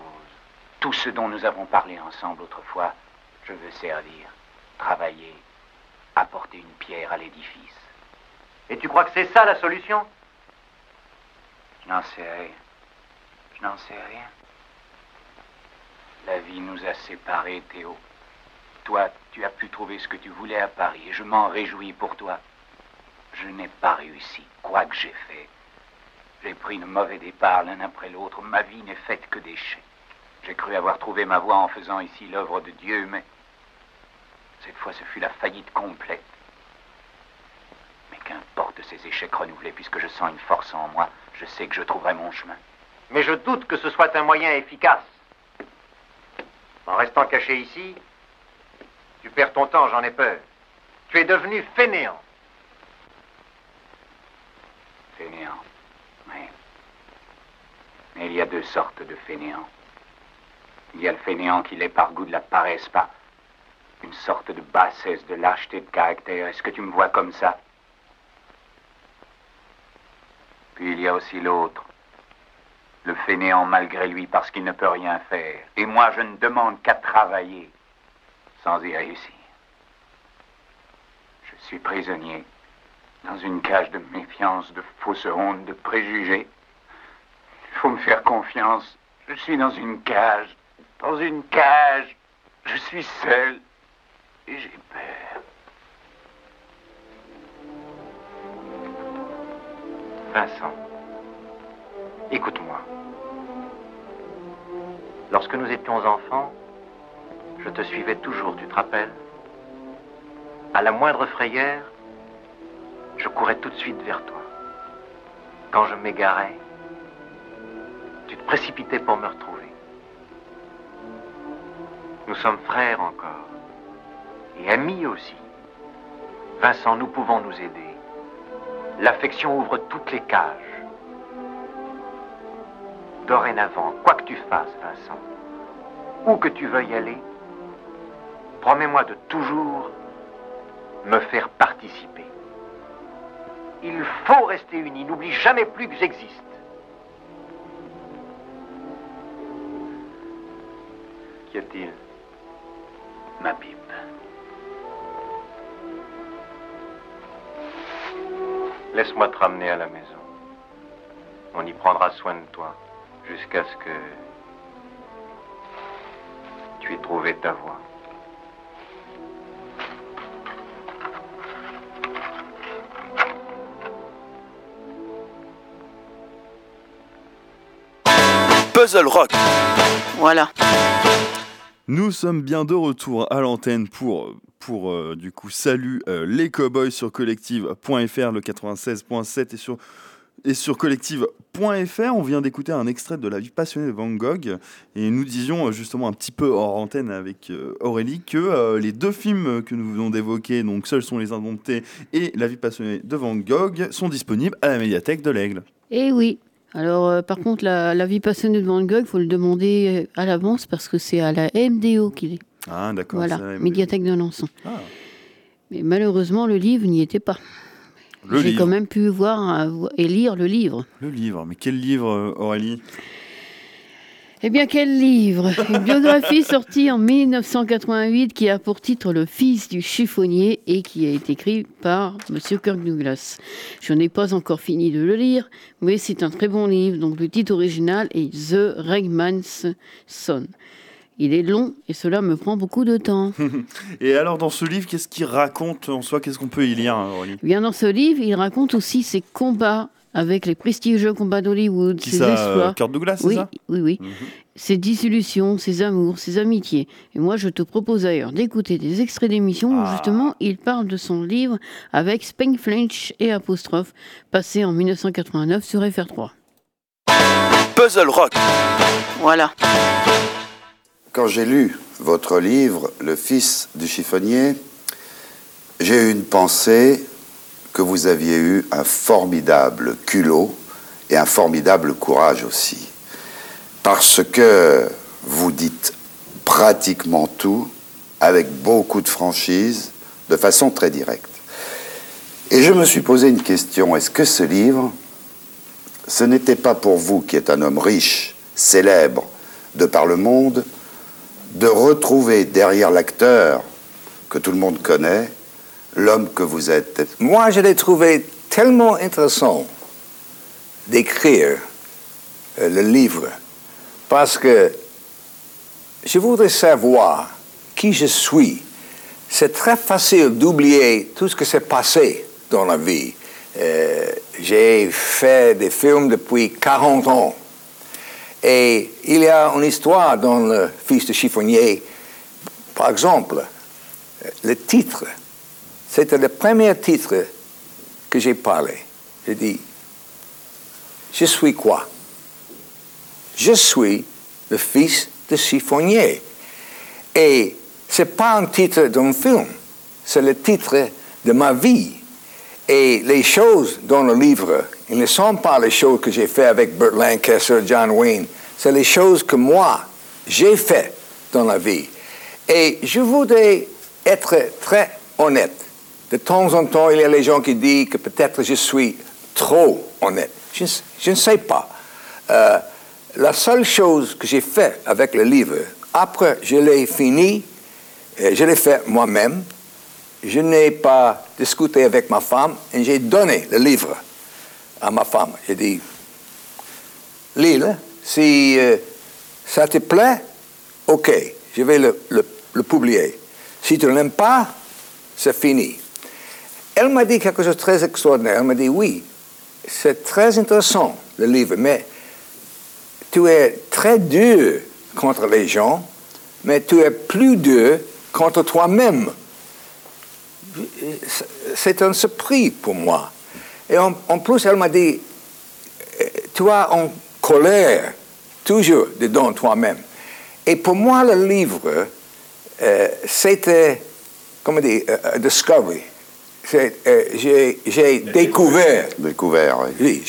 Tout ce dont nous avons parlé ensemble autrefois, je veux servir, travailler, apporter une pierre à l'édifice. Et tu crois que c'est ça la solution? Je n'en sais rien. Je n'en sais rien. La vie nous a séparés, Théo. Toi, tu as pu trouver ce que tu voulais à Paris et je m'en réjouis pour toi. Je n'ai pas réussi, quoi que j'ai fait. J'ai pris de mauvais départ l'un après l'autre. Ma vie n'est faite que d'échecs. J'ai cru avoir trouvé ma voie en faisant ici l'œuvre de Dieu, mais cette fois ce fut la faillite complète. Mais qu'importe ces échecs renouvelés, puisque je sens une force en moi, je sais que je trouverai mon chemin. Mais je doute que ce soit un moyen efficace. En restant caché ici, tu perds ton temps, j'en ai peur. Tu es devenu fainéant. Fainéant. Il y a deux sortes de fainéants. Il y a le fainéant qui l'est par goût de la paresse, pas une sorte de bassesse, de lâcheté de caractère. Est-ce que tu me vois comme ça? Puis il y a aussi l'autre, le fainéant malgré lui parce qu'il ne peut rien faire. Et moi, je ne demande qu'à travailler sans y réussir. Je suis prisonnier dans une cage de méfiance, de fausse honte, de préjugés. Il faut me faire confiance. Je suis dans une cage. Dans une cage. Je suis seul. Et j'ai peur. Vincent, écoute-moi. Lorsque nous étions enfants, je te suivais toujours, tu te rappelles? À la moindre frayeur, je courais tout de suite vers toi. Quand je m'égarais, précipitais pour me retrouver. Nous sommes frères encore, et amis aussi. Vincent, nous pouvons nous aider. L'affection ouvre toutes les cages. Dorénavant, quoi que tu fasses, Vincent, où que tu veuilles aller, promets-moi de toujours me faire participer. Il faut rester unis. N'oublie jamais plus que j'existe. Qu'y a-t-il Ma pipe. Laisse-moi te ramener à la maison. On y prendra soin de toi jusqu'à ce que tu aies trouvé ta voie. Puzzle Rock. Voilà. Nous sommes bien de retour à l'antenne pour, pour euh, du coup, salut euh, les cowboys sur collective.fr, le 96.7 et sur, collective.fr. On vient d'écouter un extrait de La vie passionnée de Van Gogh et nous disions euh, justement un petit peu hors antenne avec Aurélie que les deux films que nous venons d'évoquer, donc Seuls sont les indomptés et La vie passionnée de Van Gogh, sont disponibles à la médiathèque de l'Aigle. Eh oui. Alors, euh, par contre, la, la vie passionnée de Van Gogh, il faut le demander euh, à l'avance parce que c'est à la MDO qu'il est. Ah, d'accord. Voilà, la- médiathèque de Nanson. Ah. Mais malheureusement, le livre n'y était pas. Le J'ai quand même pu voir euh, et lire le livre. Le livre, mais quel livre, Aurélie? Eh bien, quel livre Une biographie sortie en 1988 qui a pour titre Le fils du chiffonnier et qui a été écrit par Monsieur Kirk Douglas. Je n'ai pas encore fini de le lire, mais c'est un très bon livre. Donc, le titre original est The Ragman's Son. Il est long et cela me prend beaucoup de temps. (laughs) Et alors, dans ce livre, qu'est-ce qu'il raconte en soi? Qu'est-ce qu'on peut y lire, hein, Aurélie? Eh Bien, dans ce livre, il raconte aussi ses combats avec les prestigieux combats d'Hollywood, ses ça, exploits. euh, Kurt Douglas, oui, ça Oui, oui. Mhm. Ses disillusions, ses amours, ses amitiés. Et moi, je te propose d'ailleurs d'écouter des extraits d'émissions Ah. où justement il parle de son livre avec Spank Flinch et apostrophe, passé en 1989 sur FR3. Puzzle Rock. Voilà. Quand j'ai lu votre livre, Le fils du chiffonnier, j'ai eu une pensée que vous aviez eu un formidable culot et un formidable courage aussi. Parce que vous dites pratiquement tout avec beaucoup de franchise, de façon très directe. Et je me suis posé une question, est-ce que ce livre, ce n'était pas pour vous, qui êtes un homme riche, célèbre, de par le monde, de retrouver derrière l'acteur que tout le monde connaît, l'homme que vous êtes Moi, je l'ai trouvé tellement intéressant d'écrire euh, le livre parce que je voudrais savoir qui je suis. C'est très facile d'oublier tout ce qui s'est passé dans la vie. Euh, J'ai fait des films depuis 40 ans. Et il y a une histoire dans Le Fils de chiffonnier. Par exemple, euh, le titre, c'était le premier titre que j'ai parlé. J'ai dit, je suis quoi? Je suis le fils de chiffonnier. Et ce n'est pas un titre d'un film, c'est le titre de ma vie. Et les choses dans le livre, ils ne sont pas les choses que j'ai fait avec Burt Lancaster, John Wayne, c'est les choses que moi, j'ai fait dans la vie. Et je voudrais être très honnête. De temps en temps, il y a les gens qui disent que peut-être je suis trop honnête. Je, ne- sais pas. Euh, la seule chose que j'ai fait avec le livre, après je l'ai fini, euh, je l'ai fait moi-même. Je n'ai pas discuté avec ma femme et j'ai donné le livre à ma femme. J'ai dit, lis-le. Si euh, ça te plaît, ok, je vais le, le- le publier. Si tu ne l'aimes pas, c'est fini. Elle m'a dit quelque chose de très extraordinaire. Elle m'a dit, oui, c'est très intéressant, le livre, mais tu es très dur contre les gens, mais tu es plus dur contre toi-même. C'est un surpris pour moi. Et en, plus, elle m'a dit, tu as en colère toujours dedans toi-même. Et pour moi, le livre, euh, c'était, comment dire, euh, discovery. Euh, j'ai, découvert. Découvert, oui. Oui,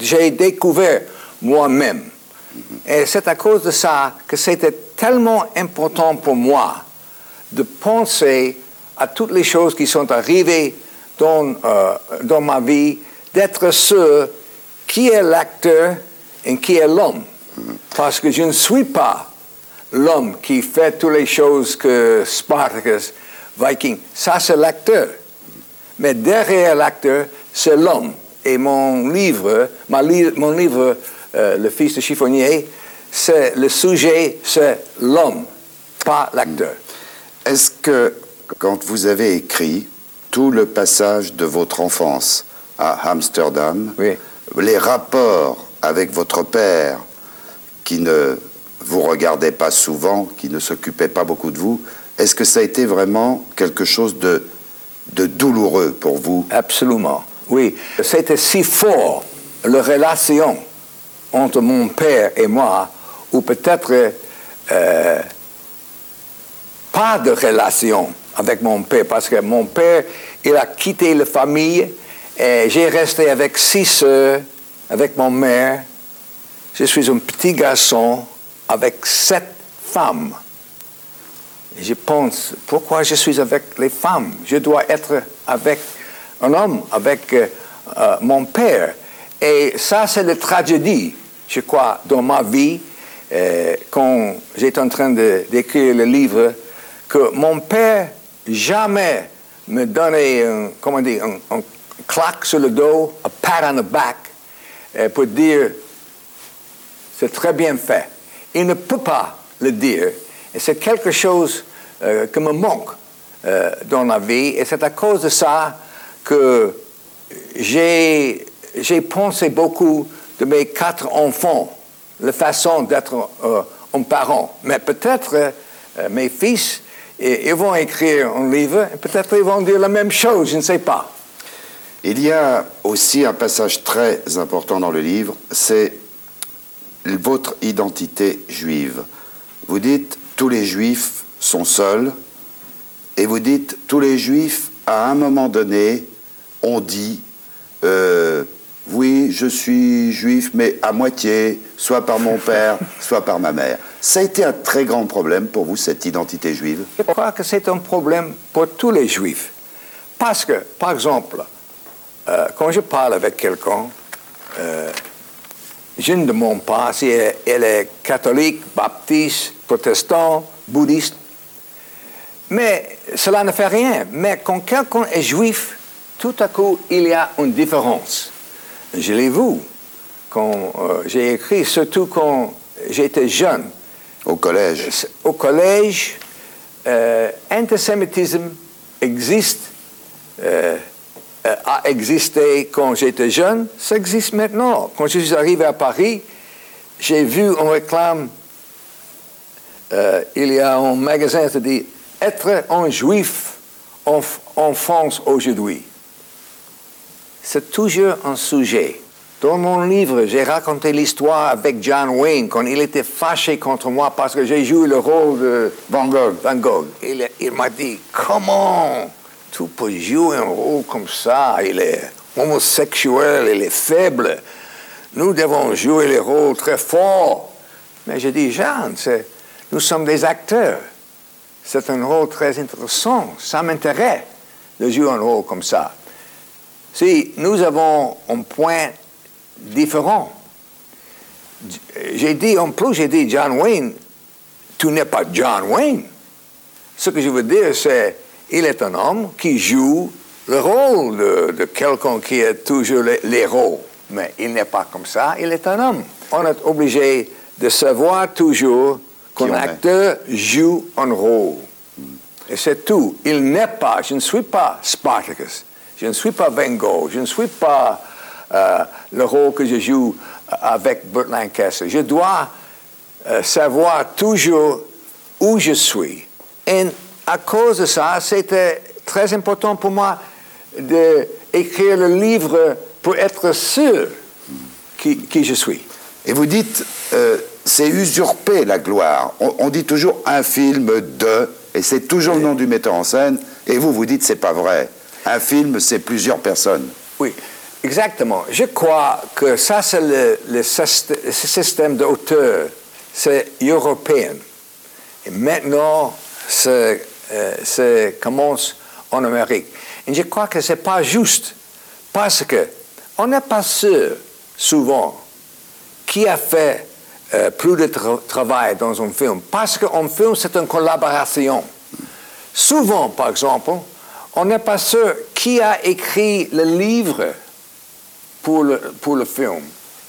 j'ai, découvert moi-même. Et c'est à cause de ça que c'était tellement important pour moi de penser à toutes les choses qui sont arrivées dans, euh, dans ma vie, d'être sûr qui est l'acteur et qui est l'homme. Parce que je ne suis pas l'homme qui fait toutes les choses que Spartacus, Viking, ça c'est l'acteur. Mais derrière l'acteur, c'est l'homme. Et mon livre, ma li- mon livre, euh, Le Fils de chiffonnier, c'est le sujet, c'est l'homme, pas l'acteur. Est-ce que quand vous avez écrit tout le passage de votre enfance à Amsterdam, les rapports avec votre père qui ne vous regardait pas souvent, qui ne s'occupait pas beaucoup de vous, est-ce que ça a été vraiment quelque chose de, de douloureux pour vous Absolument, oui. C'était si fort, la relation entre mon père et moi, ou peut-être euh, pas de relation avec mon père, parce que mon père, il a quitté la famille, et j'ai resté avec six sœurs, avec mon mère. Je suis un petit garçon avec sept femmes. Je pense, pourquoi je suis avec les femmes? Je dois être avec un homme, avec euh, euh, mon père. Et ça, c'est la tragédie, je crois, dans ma vie, euh, quand j'étais en train d'écrire le livre, que mon père jamais me donnait un, comment dire, un, un claque sur le dos, un pat on the back, pour dire c'est très bien fait. Il ne peut pas le dire. Et c'est quelque chose euh, qui me manque euh, dans la vie. Et c'est à cause de ça que j'ai, pensé beaucoup de mes quatre enfants, la façon d'être euh, un parent. Mais peut-être euh, mes fils, ils vont écrire un livre, et peut-être ils vont dire la même chose, je ne sais pas. Il y a aussi un passage très important dans le livre, c'est votre identité juive. Vous dites tous les juifs sont seuls et vous dites tous les juifs à un moment donné ont dit euh, oui je suis juif mais à moitié soit par mon père (laughs) soit par ma mère. Ça a été un très grand problème pour vous cette identité juive? Je crois que c'est un problème pour tous les juifs. Parce que, par exemple, euh, quand je parle avec quelqu'un, euh, je ne demande pas si elle, elle est catholique, baptiste, protestant, bouddhiste. Mais cela ne fait rien. Mais quand quelqu'un est juif, tout à coup, il y a une différence. Je l'ai vu quand euh, j'ai écrit, surtout quand j'étais jeune. Au collège Au collège, euh, antisémitisme existe, euh, euh, a existé quand j'étais jeune, ça existe maintenant. Quand je suis arrivé à Paris, j'ai vu une réclame, euh, il y a un magasin qui dit Être un juif en, France aujourd'hui. C'est toujours un sujet. Dans mon livre, j'ai raconté l'histoire avec John Wayne quand il était fâché contre moi parce que j'ai joué le rôle de Van Gogh. Van Gogh. Il, il m'a dit Comment tu peux jouer un rôle comme ça? Il est homosexuel, il est faible. Nous devons jouer les rôles très forts. Mais j'ai dit Jean, c'est- nous sommes des acteurs. C'est un rôle très intéressant. Ça m'intéresse de jouer un rôle comme ça. Si nous avons un point différent, j'ai dit, en plus, j'ai dit, John Wayne, tu n'es pas John Wayne. Ce que je veux dire, c'est, il est un homme qui joue le rôle de, de quelqu'un qui est toujours l'héros. Mais il n'est pas comme ça, il est un homme. On est obligé de savoir toujours qu'un acteur joue un rôle. Et c'est tout. Il n'est pas, je ne suis pas Spartacus, je ne suis pas Van Gogh, je ne suis pas euh, le rôle que je joue avec Burt Lancaster. Je dois euh, savoir toujours où je suis. Et à cause de ça, c'était très important pour moi d'écrire le livre pour être sûr qui, qui je suis. Et vous dites, euh, c'est usurper la gloire. On, on dit toujours un film de, et c'est toujours le nom du metteur en scène, et vous, vous dites, c'est pas vrai. Un film, c'est plusieurs personnes. Oui, exactement. Je crois que ça, c'est le, le système d'auteur. C'est européen. Et maintenant, ça euh, commence en Amérique. Et je crois que ce n'est pas juste. Parce que on n'est pas sûr, souvent, qui a fait euh, plus de tra- travail dans un film. Parce qu'un film, c'est une collaboration. Souvent, par exemple, on n'est pas sûr qui a écrit le livre pour le, pour le film.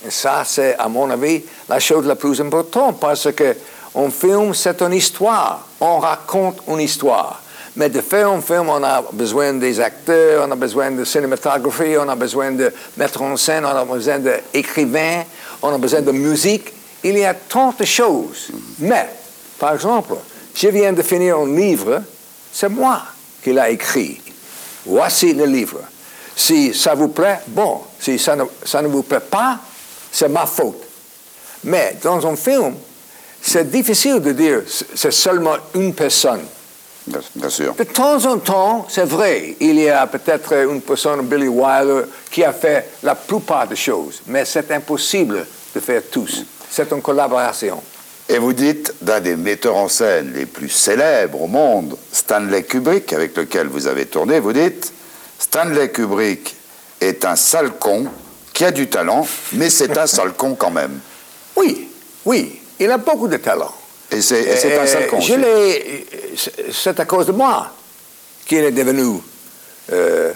Et ça, c'est, à mon avis, la chose la plus importante parce que un film, c'est une histoire. On raconte une histoire. Mais de faire un film, on a besoin des acteurs, on a besoin de cinématographie, on a besoin de mettre en scène, on a besoin d'écrivains, on a besoin de musique. Il y a tant de choses. Mais, par exemple, je viens de finir un livre, c'est moi qui l'ai écrit. Voici le livre. Si ça vous plaît, bon. Si ça ne, ça ne vous plaît pas, c'est ma faute. Mais dans un film, c'est difficile de dire c'est seulement une personne. Bien sûr. De temps en temps, c'est vrai, il y a peut-être une personne, Billy Wilder, qui a fait la plupart des choses, mais c'est impossible de faire tous. C'est une collaboration. Et vous dites d'un des metteurs en scène les plus célèbres au monde, Stanley Kubrick, avec lequel vous avez tourné, vous dites Stanley Kubrick est un sale con qui a du talent, mais c'est un sale con quand même. Oui, oui, il a beaucoup de talent. Et c'est un sale con. Euh, c'est à cause de moi qu'il est devenu euh,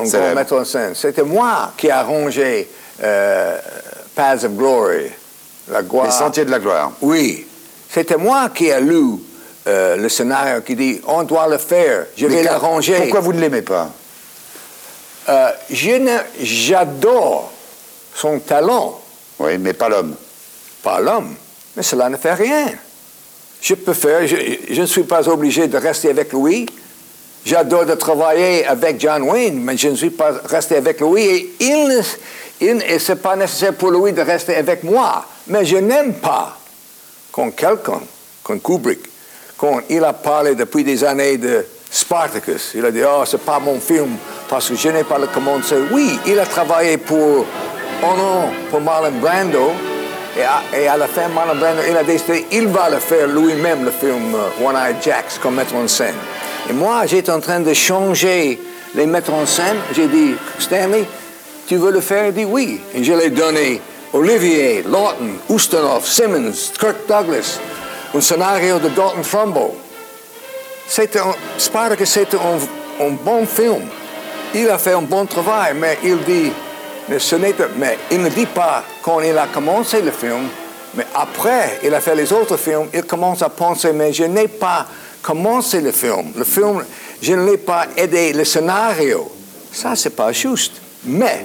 un grand Célèbre. metteur en scène. C'était moi qui ai arrangé euh, Paths of Glory, la gloire. Les Sentiers de la gloire. Oui, c'était moi qui ai lu euh, le scénario qui dit on doit le faire, je Mais vais l'arranger. Pourquoi vous ne l'aimez pas? Euh, je ne- J'adore son talent. Oui, mais pas l'homme. Pas l'homme. Mais cela ne fait rien. Je peux faire, je, je ne suis pas obligé de rester avec lui. J'adore de travailler avec John Wayne, mais je ne suis pas resté avec lui. Et il il, et c'est pas nécessaire pour lui de rester avec moi. Mais je n'aime pas quand quelqu'un, quand Kubrick, quand il a parlé depuis des années de Spartacus, il a dit, oh, c'est pas mon film parce que je n'ai pas le commencé. Oui, il a travaillé pour, pour Marlon Brando. Et à, la fin, Marlon Brando, il a décidé, il va le faire lui-même, le film euh, One Eye Jacks, comme metteur en scène. Et moi, j'étais en train de changer les metteurs en scène. J'ai dit, Stanley, tu veux le faire? Il dit oui. Et je l'ai donné Olivier, Lawton, Ustinov, Simmons, Kirk Douglas, un scénario de Dalton Trumbo. C'était un, Spartacus, c'était un, bon film. Il a fait un bon travail, mais il dit, mais mais il ne dit pas quand il a commencé le film, mais après il a fait les autres films, il commence à penser, mais je n'ai pas commencé le film. Le film, je ne l'ai pas aidé, le scénario. Ça, c'est pas juste. Mais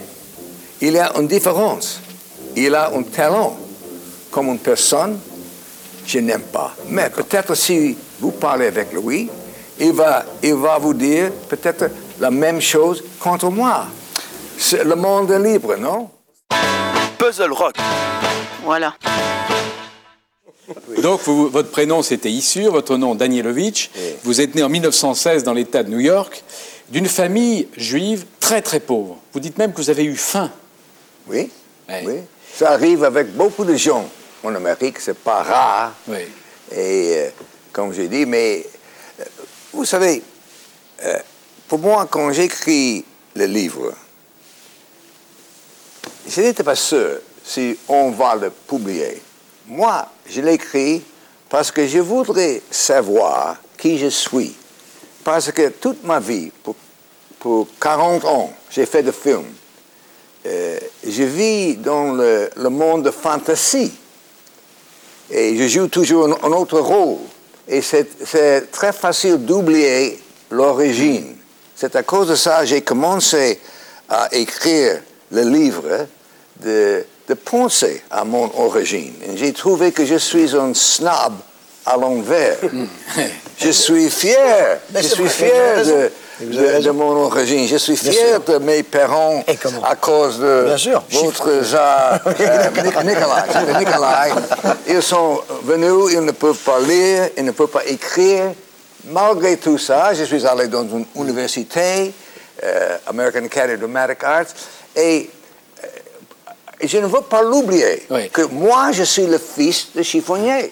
il y a une différence. Il a un talent. Comme une personne, je n'aime pas. Mais peut-être si vous parlez avec lui, il va, il va vous dire peut-être la même chose contre moi. C'est le monde est libre, non? Puzzle Rock. Voilà. Donc, vous- votre prénom, c'était Issur, votre nom, Danielovitch. Vous êtes né en 1916 dans l'État de New York, d'une famille juive très, très pauvre. Vous dites même que vous avez eu faim. Oui, oui. Ça arrive avec beaucoup de gens en Amérique, c'est pas rare. Oui. Et euh, comme j'ai dit, mais euh, vous savez, euh, pour moi, quand j'écris le livre, je n'étais pas sûr si on va le publier. Moi, je l'écris parce que je voudrais savoir qui je suis. Parce que toute ma vie, pour, pour 40 ans, j'ai fait de films. Euh, je vis dans le, le monde de fantasy. Et je joue toujours un, un autre rôle. Et c'est très facile d'oublier l'origine. C'est à cause de ça que j'ai commencé à écrire le livre de, de penser à mon origine. J'ai trouvé que je suis un snob à l'envers. je suis fier, Mais (laughs) je suis fier de, de- mon origine. Je suis fier de mes parents à cause de votre genre, (laughs) euh, Nicolas. Ils sont venus, ils ne peuvent pas lire, ils ne peuvent pas écrire. Malgré tout ça, je suis allé dans une université, euh, American Academy of Dramatic Arts, et euh, je ne veux pas l'oublier, que moi, je suis le fils de chiffonnier.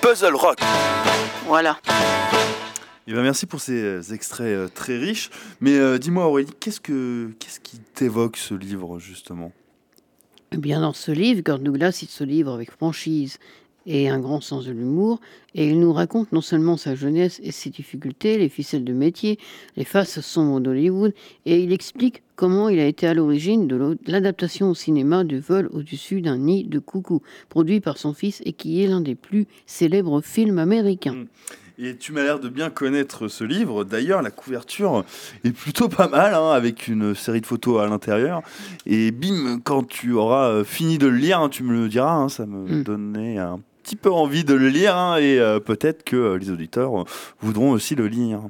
Puzzle Rock. Voilà. Eh ben, merci pour ces euh, extraits euh, très riches. Mais euh, dis-moi Aurélie, qu'est-ce que qu'est-ce qui t'évoque ce livre justement? Eh bien, dans ce livre, Gord Douglas, il se livre avec franchise et un grand sens de l'humour, et il nous raconte non seulement sa jeunesse et ses difficultés, les ficelles de métier, les faces sombres d'Hollywood, et il explique comment il a été à l'origine de l'adaptation au cinéma du vol au-dessus d'un nid de coucou, produit par son fils et qui est l'un des plus célèbres films américains. Et tu m'as l'air de bien connaître ce livre. D'ailleurs, la couverture est plutôt pas mal, hein, avec une série de photos à l'intérieur. Et bim, quand tu auras euh, fini de le lire, hein, tu me le diras, hein, ça me donnait un petit peu envie de le lire, et euh, peut-être que euh, les auditeurs voudront aussi le lire.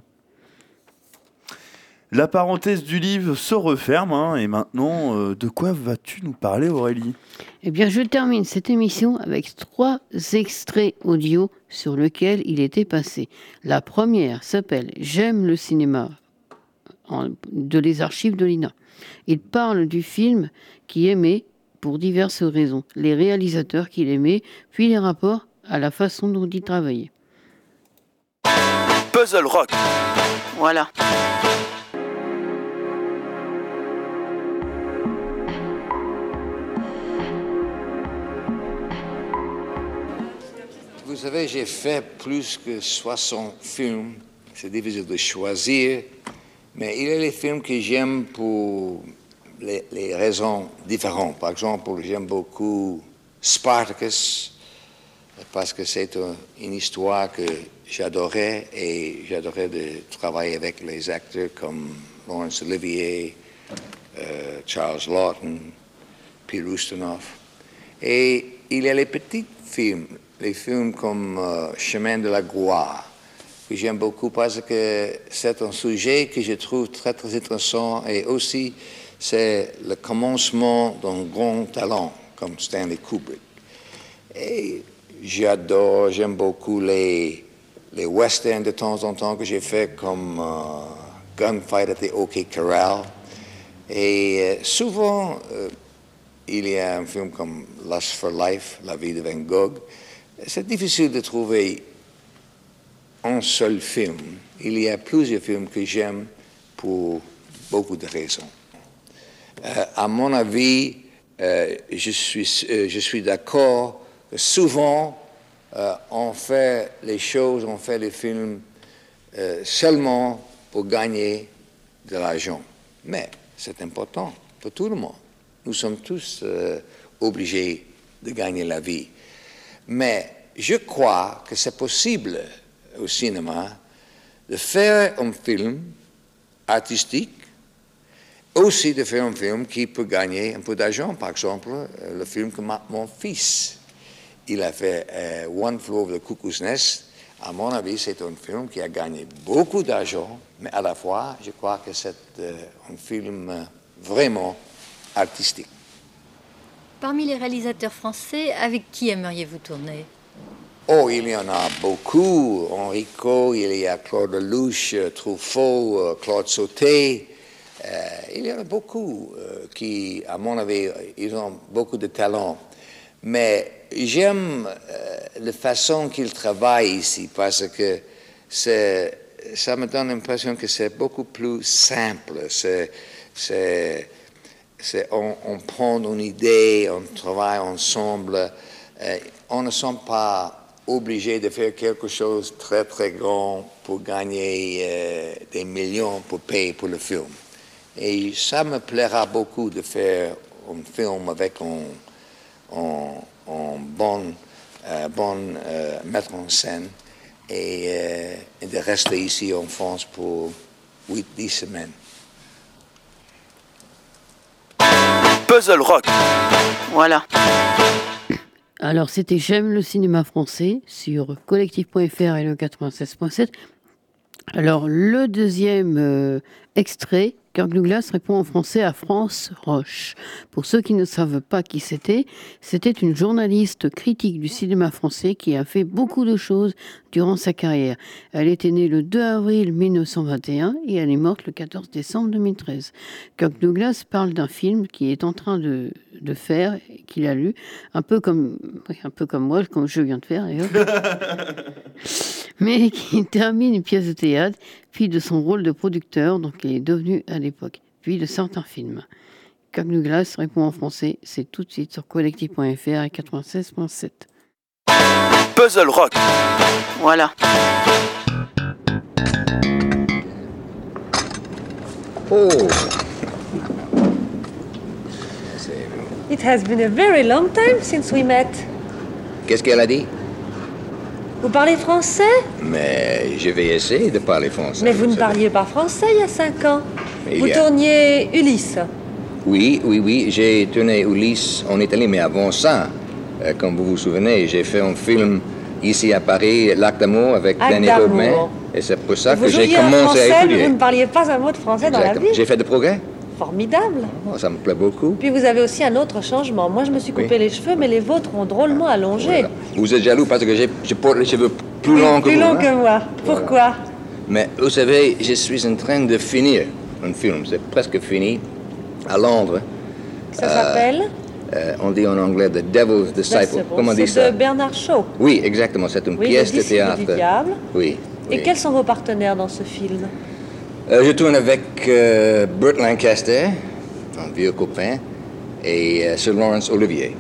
La parenthèse du livre se referme, hein, et maintenant, euh, de quoi vas-tu nous parler, Aurélie? Eh bien, je termine cette émission avec trois extraits audio sur lesquels il était passé. La première s'appelle J'aime le cinéma en- de les archives de l'INA. Il parle du film qu'il aimait pour diverses raisons, les réalisateurs qu'il aimait, puis les rapports à la façon dont il travaillait. Puzzle Rock. Voilà. Savez, j'ai fait plus que 60 films. C'est difficile de choisir. Mais il y a les films que j'aime pour les, raisons différentes. Par exemple, j'aime beaucoup Spartacus parce que c'est un- une histoire que j'adorais et j'adorais de travailler avec les acteurs comme Laurence Olivier, euh, Charles Lawton, Peter Ustinov. Et il y a les petits films, les films comme euh, Chemin de la gloire, que j'aime beaucoup parce que c'est un sujet que je trouve très très intéressant et aussi c'est le commencement d'un grand talent comme Stanley Kubrick. Et j'adore, j'aime beaucoup les, westerns de temps en temps que j'ai fait comme euh, Gunfight at the OK Corral. Et euh, souvent, il y a un film comme Lust for Life, La vie de Van Gogh. C'est difficile de trouver un seul film. Il y a plusieurs films que j'aime pour beaucoup de raisons. Euh, à mon avis, euh, je suis, euh, je suis d'accord que souvent, on fait les choses, on fait les films seulement pour gagner de l'argent. Mais c'est important pour tout le monde. Nous sommes tous obligés de gagner la vie. Mais je crois que c'est possible au cinéma de faire un film artistique, aussi de faire un film qui peut gagner un peu d'argent. Par exemple, euh, le film que ma- mon fils, il a fait euh, One Flew Over the Cuckoo's Nest. À mon avis, c'est un film qui a gagné beaucoup d'argent, mais à la fois, je crois que c'est euh, un film vraiment artistique. Parmi les réalisateurs français, avec qui aimeriez-vous tourner? Oh, il y en a beaucoup. Enrico, il y a Claude Lelouch, euh, Truffaut, euh, Claude Sauté. Euh, il y en a beaucoup qui, à mon avis, ils ont beaucoup de talent. Mais j'aime la façon qu'ils travaillent ici parce que ça me donne l'impression que c'est beaucoup plus simple. C'est- on, on prend une idée, on travaille ensemble. Euh, on ne sont pas obligés de faire quelque chose de très très grand pour gagner euh, des millions pour payer pour le film. Et ça me plaira beaucoup de faire un film avec un, bon, euh, bon euh, en scène euh, et de rester ici en France pour 8-10 semaines. Puzzle Rock. Voilà. Alors, c'était J'aime le cinéma français sur collectif.fr et le 96.7. Alors, le deuxième euh, extrait, Kirk Douglas répond en français à France Roche. Pour ceux qui ne savent pas qui c'était, c'était une journaliste critique du cinéma français qui a fait beaucoup de choses durant sa carrière. Elle était née le 2 avril 1921 et elle est morte le 14 décembre 2013. Kirk Douglas parle d'un film qui est en train de, de faire, qu'il a lu, un peu comme, un peu comme moi, comme je viens de faire d'ailleurs, (laughs) mais qui termine une pièce de théâtre, puis de son rôle de producteur, donc il est devenu à l'époque, puis de certains films. Kirk Douglas répond en français, c'est tout de suite sur collectif.fr et 96.7. Puzzle Rock. Voilà. Oh, It has been a very long time since we met. qu'est-ce qu'elle a dit? Vous parlez français Mais je vais essayer de parler français. Mais vous ne savez. parliez pas français il y a cinq ans. Il Vous a- tourniez Ulysse. Oui, oui, oui, j'ai tourné Ulysse en Italie, mais avant ça, euh, comme vous vous souvenez, j'ai fait un film ici à Paris, L'Acte d'amour, avec Danny. Robin. Et c'est pour ça vous que j'ai commencé français, à mais étudier. vous ne parliez pas un mot de français dans la vie. J'ai fait des progrès. Formidable. Oh, ça me plaît beaucoup. Puis vous avez aussi un autre changement. Moi, je me suis coupé Oui. les cheveux, mais les vôtres ont drôlement allongé. Vous êtes jaloux parce que je porte les cheveux plus Oui, longs que plus vous. long hein? que moi. Pourquoi Mais vous savez, je suis en train de finir un film. C'est presque fini à Londres. Ça Euh, s'appelle euh, on dit en anglais The Devil's Disciple. Comment on dit C'est ça de Bernard Shaw. Oui, exactement. C'est une Oui, pièce de théâtre. du diable. Oui. Et quels sont vos partenaires dans ce film Euh, je tourne avec euh, Burt Lancaster, un vieux copain, et Sir Lawrence Olivier.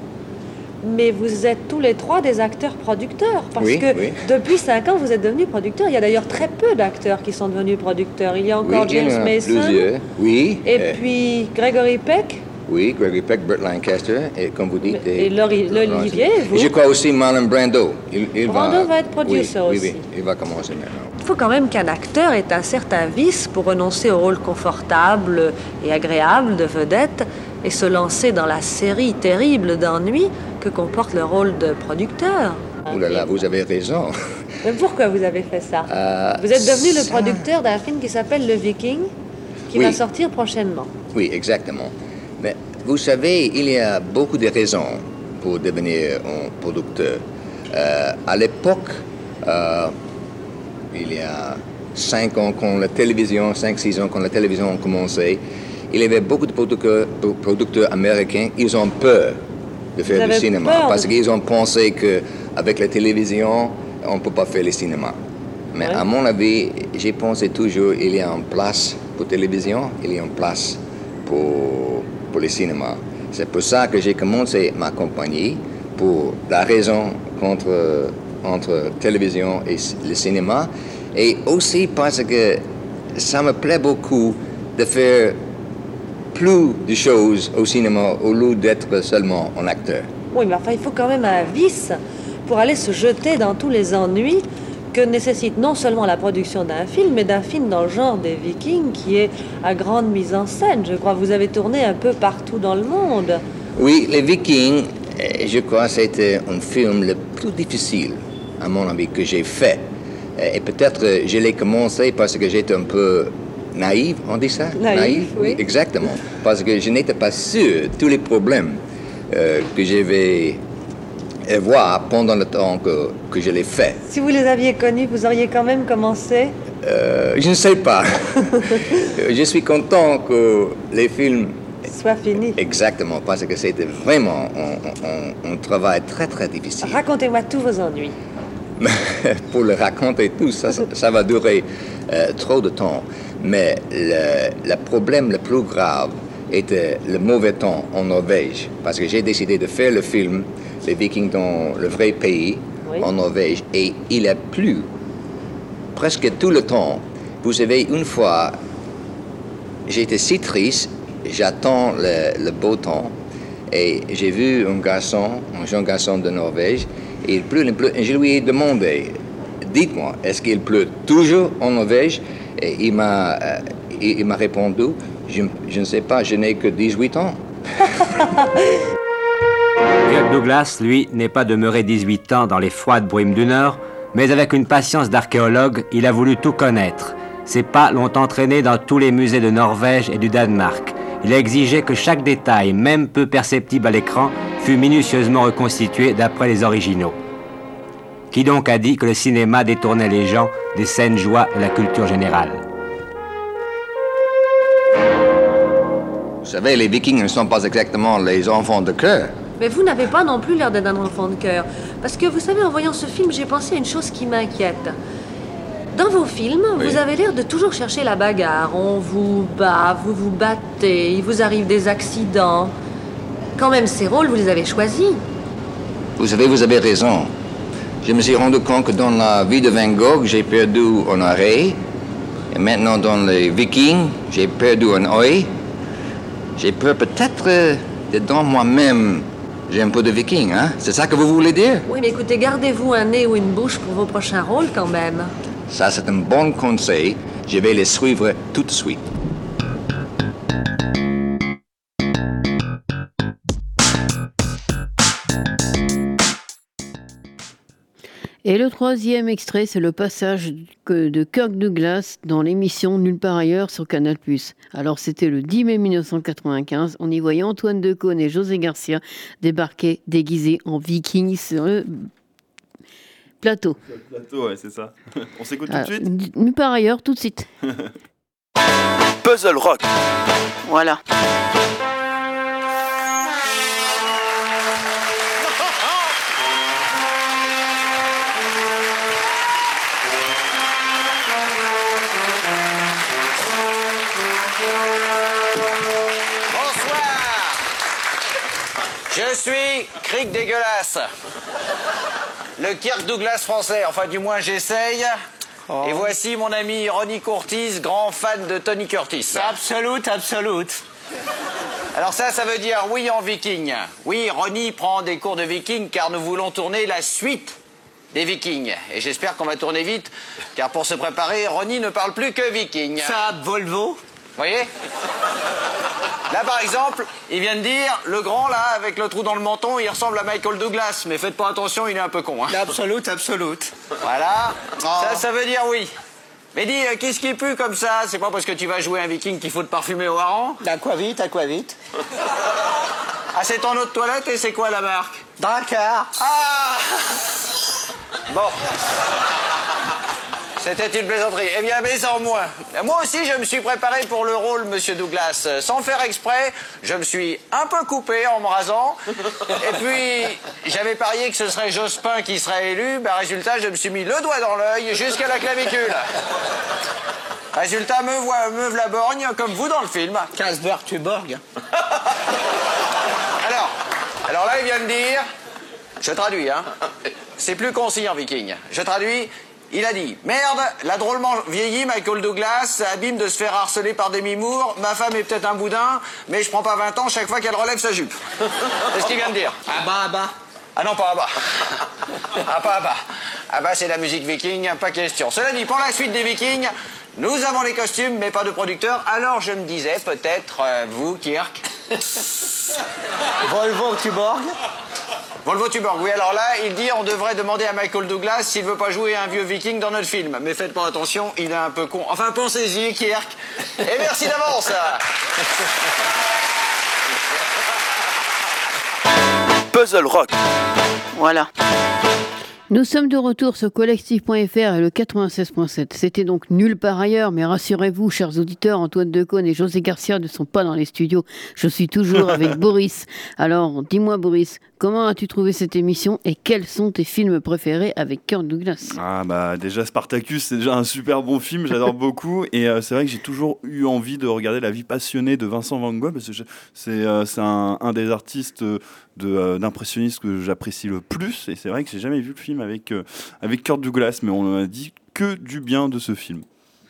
Mais vous êtes tous les trois des acteurs-producteurs. Parce Oui, que oui. depuis cinq ans, vous êtes devenus producteurs. Il y a d'ailleurs très peu d'acteurs qui sont devenus producteurs. Il y a encore oui, James Mason. plusieurs. Oui. Et euh, puis Gregory Peck. Oui, Gregory Peck, Burt Lancaster, et comme vous dites... Et Lori- l'Olivier, vous Et je crois aussi Marlon Brando. Il, il Brando va être producer oui, aussi. Oui, oui, il va commencer maintenant. Faut quand même qu'un acteur ait un certain vice pour renoncer au rôle confortable et agréable de vedette et se lancer dans la série terrible d'ennuis que comporte le rôle de producteur. Ouh là là, vous avez raison. (laughs) Mais pourquoi vous avez fait ça? Euh, Vous êtes devenu le producteur d'un film qui s'appelle Le Viking, qui Oui. va sortir prochainement. Oui, exactement. Mais vous savez, il y a beaucoup de raisons pour devenir un producteur. Euh, à l'époque, euh, il y a cinq ans, quand la télévision, cinq, six ans, quand la télévision a commencé, il y avait beaucoup de producteurs, producteurs américains, ils ont peur de faire du cinéma peur parce qu'ils ont pensé qu'avec la télévision, on ne peut pas faire le cinéma. Mais Ouais. à mon avis, j'ai pensé toujours il y a une place pour télévision, il y a une place pour, pour le cinéma. C'est pour ça que j'ai commencé ma compagnie, pour la raison contre, entre télévision et le cinéma, et aussi parce que ça me plaît beaucoup de faire plus de choses au cinéma au lieu d'être seulement un acteur. Oui, mais enfin, il faut quand même un vice pour aller se jeter dans tous les ennuis que nécessite non seulement la production d'un film, mais d'un film dans le genre des Vikings, qui est à grande mise en scène. Je crois que vous avez tourné un peu partout dans le monde. Oui, Les Vikings, euh, je crois que c'était un film le plus difficile, à mon avis, que j'ai fait. Et peut-être euh, je l'ai commencé parce que j'étais un peu naïf, on dit ça? Naïf, oui. Exactement. Parce que je n'étais pas sûr de tous les problèmes euh, que je vais euh, voir pendant le temps que, que je l'ai fait. Si vous les aviez connus, vous auriez quand même commencé? Euh, je ne sais pas. (laughs) Je suis content que les films Soit fini. Exactement, parce que c'était vraiment un, un- un travail très très difficile. Racontez-moi tous vos ennuis. (laughs) Pour le raconter tout, ça, ça- va durer euh, trop de temps. Mais le, le problème le plus grave était le mauvais temps en Norvège. Parce que j'ai décidé de faire le film Les Vikings dans le vrai pays, Oui. en Norvège, et il a plu presque tout le temps. Vous savez, une fois, j'étais si triste, j'attends le, le beau temps, et j'ai vu un garçon, un jeune garçon de Norvège, il pleut, il pleut, et je lui ai demandé, dites-moi, est-ce qu'il pleut toujours en Norvège? Et il m'a, euh, m'a répondu, je, ne sais pas, je n'ai que 18 ans. (laughs) Kirk Douglas, lui, n'est pas demeuré 18 ans dans les froides brumes du Nord, mais avec une patience d'archéologue, il a voulu tout connaître. Ses pas l'ont entraîné dans tous les musées de Norvège et du Danemark. Il a exigé que chaque détail, même peu perceptible à l'écran, fût minutieusement reconstitué d'après les originaux. Qui donc a dit que le cinéma détournait les gens des scènes joies de la culture générale? Vous savez, les Vikings ne sont pas exactement les enfants de cœur. Mais vous n'avez pas non plus l'air d'être un enfant de cœur. Parce que vous savez, en voyant ce film, j'ai pensé à une chose qui m'inquiète. Dans vos films, Oui. vous avez l'air de toujours chercher la bagarre. On vous bat, vous vous battez, il vous arrive des accidents. Quand même, ces rôles, vous les avez choisis. Vous savez, vous avez raison. Je me suis rendu compte que dans la vie de Van Gogh, j'ai perdu un oreille. Et maintenant, dans les Vikings, j'ai perdu un œil. J'ai peur peut-être euh, que dans moi-même, j'ai un peu de Viking, hein? C'est ça que vous voulez dire? Oui, mais écoutez, gardez-vous un nez ou une bouche pour vos prochains rôles quand même. Ça, c'est un bon conseil. Je vais les suivre tout de suite. Et le troisième extrait, c'est le passage de Kirk Douglas dans l'émission Nulle part ailleurs sur Canal+. Alors c'était le 10 mai 1995. On y voyait Antoine Decaune et José Garcia débarquer déguisés en vikings sur le plateau. Plateau, ouais, c'est ça. (laughs) On s'écoute tout de suite? Nulle part ailleurs, tout de suite. (laughs) Puzzle Rock. Voilà. Suis Cric Dégueulasse. Le Kirk Douglas français, enfin du moins j'essaye. Et voici mon ami Ronnie Curtis, grand fan de Tony Curtis. Absolute, absolute. Alors ça, ça veut dire oui en viking. Oui, Ronnie prend des cours de viking car nous voulons tourner la suite des vikings. Et j'espère qu'on va tourner vite, car pour se préparer, Ronnie ne parle plus que viking. Ça, Volvo Vous voyez? Là, par exemple, il vient de dire, le grand, là, avec le trou dans le menton, il ressemble à Michael Douglas. Mais faites pas attention, il est un peu con. Hein. Absolute, absolute. Voilà. Ça, ça veut dire oui. Mais dis, euh, qu'est-ce qui pue comme ça? C'est pas parce que tu vas jouer un viking qu'il faut te parfumer au hareng? Aquavite, aquavite. (laughs) Ah, c'est ton eau de toilette et c'est quoi la marque? Dakar. Ah Bon. C'était une plaisanterie. Eh bien, mais en moins. Moi aussi, je me suis préparé pour le rôle, monsieur Douglas. Sans faire exprès, je me suis un peu coupé en me rasant. Et puis, j'avais parié que ce serait Jospin qui serait élu. Ben, résultat, je me suis mis le doigt dans l'œil jusqu'à la clavicule. Résultat, me, vois, me v'la borgne, comme vous dans le film. Casberg, tu borg. (laughs) alors, alors là, il vient de dire... Je traduis, hein. C'est plus concis en viking. Je traduis. Il a dit Merde, la drôlement vieilli Michael Douglas, abîme de se faire harceler par Demi Moore. Ma femme est peut-être un boudin, mais je prends pas 20 ans chaque fois qu'elle relève sa jupe. (laughs) C'est ce qu'il vient de dire. Ah bah, ah bah. Ah non, pas ah bah. Ah, pas ah bah. Ah bah, c'est la musique viking, pas question. Cela dit, pour la suite des vikings, nous avons les costumes, mais pas de producteur. Alors je me disais, peut-être, euh, vous, Kirk. Volvo Tuborg Volvo Tuborg, oui, alors là, il dit on devrait demander à Michael Douglas s'il veut pas jouer un vieux viking dans notre film. Mais faites pas attention, il est un peu con. Enfin, pensez-y, Kirk. Et merci d'avance. Puzzle Rock. Voilà. Nous sommes de retour sur collectif.fr et le 96.7. C'était donc nul par ailleurs, mais rassurez-vous, chers auditeurs, Antoine Decaune et José Garcia ne sont pas dans les studios. Je suis toujours (laughs) avec Boris. Alors, dis-moi, Boris, comment as-tu trouvé cette émission et quels sont tes films préférés avec Kirk Douglas? Ah bah déjà Spartacus c'est déjà un super bon film, j'adore (laughs) beaucoup et euh, c'est vrai que j'ai toujours eu envie de regarder la vie passionnée de Vincent Van Gogh parce que c'est euh, un, un des artistes euh, d'impressionnistes que j'apprécie le plus et c'est vrai que j'ai jamais vu le film avec, euh, avec Kurt Douglas mais on m'a dit que du bien de ce film.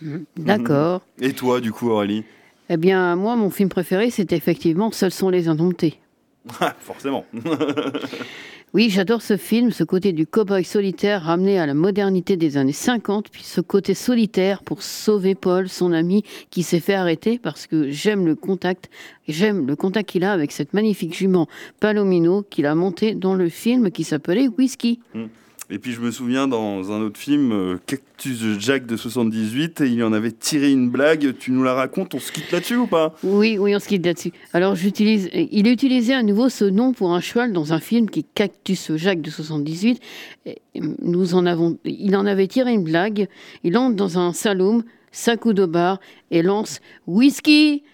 Mhm. D'accord. (laughs) Et toi du coup Aurélie? Eh bien, moi, mon film préféré, c'est effectivement Seuls sont les indomptés. (laughs) Forcément. (laughs) Oui, j'adore ce film, ce côté du cow-boy solitaire ramené à la modernité des années 50, puis ce côté solitaire pour sauver Paul, son ami, qui s'est fait arrêter parce que j'aime le contact, j'aime le contact qu'il a avec cette magnifique jument Palomino qu'il a montée dans le film qui s'appelait Whisky. Mm. Et puis je me souviens dans un autre film, euh, Cactus Jack de 78, et il en avait tiré une blague. Tu nous la racontes On se quitte là-dessus ou pas? Oui, oui, on se quitte là-dessus. Alors j'utilise, il a utilisé à nouveau ce nom pour un cheval dans un film qui est Cactus Jack de 78. Et nous en avons, il en avait tiré une blague. Il entre dans un saloon, sac de bar et lance whisky.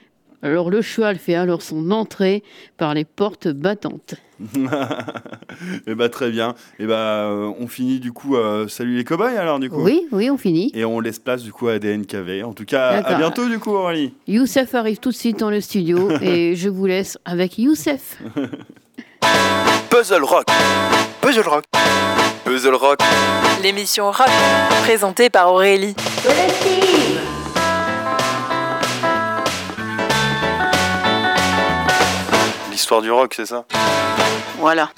Alors le cheval fait alors son entrée par les portes battantes. (laughs) et bah très bien. Et bah euh, on finit du coup. euh, salut les cobayes alors du coup. Oui, oui, on finit. Et on laisse place du coup à DNKV. En tout cas, à bientôt du coup Aurélie. Youssef arrive tout de suite dans le studio (laughs) et je vous laisse avec Youssef. (laughs) Puzzle Rock. Puzzle Rock. Puzzle Rock. L'émission rock, présentée par Aurélie. L'histoire du rock, c'est ça? Voilà.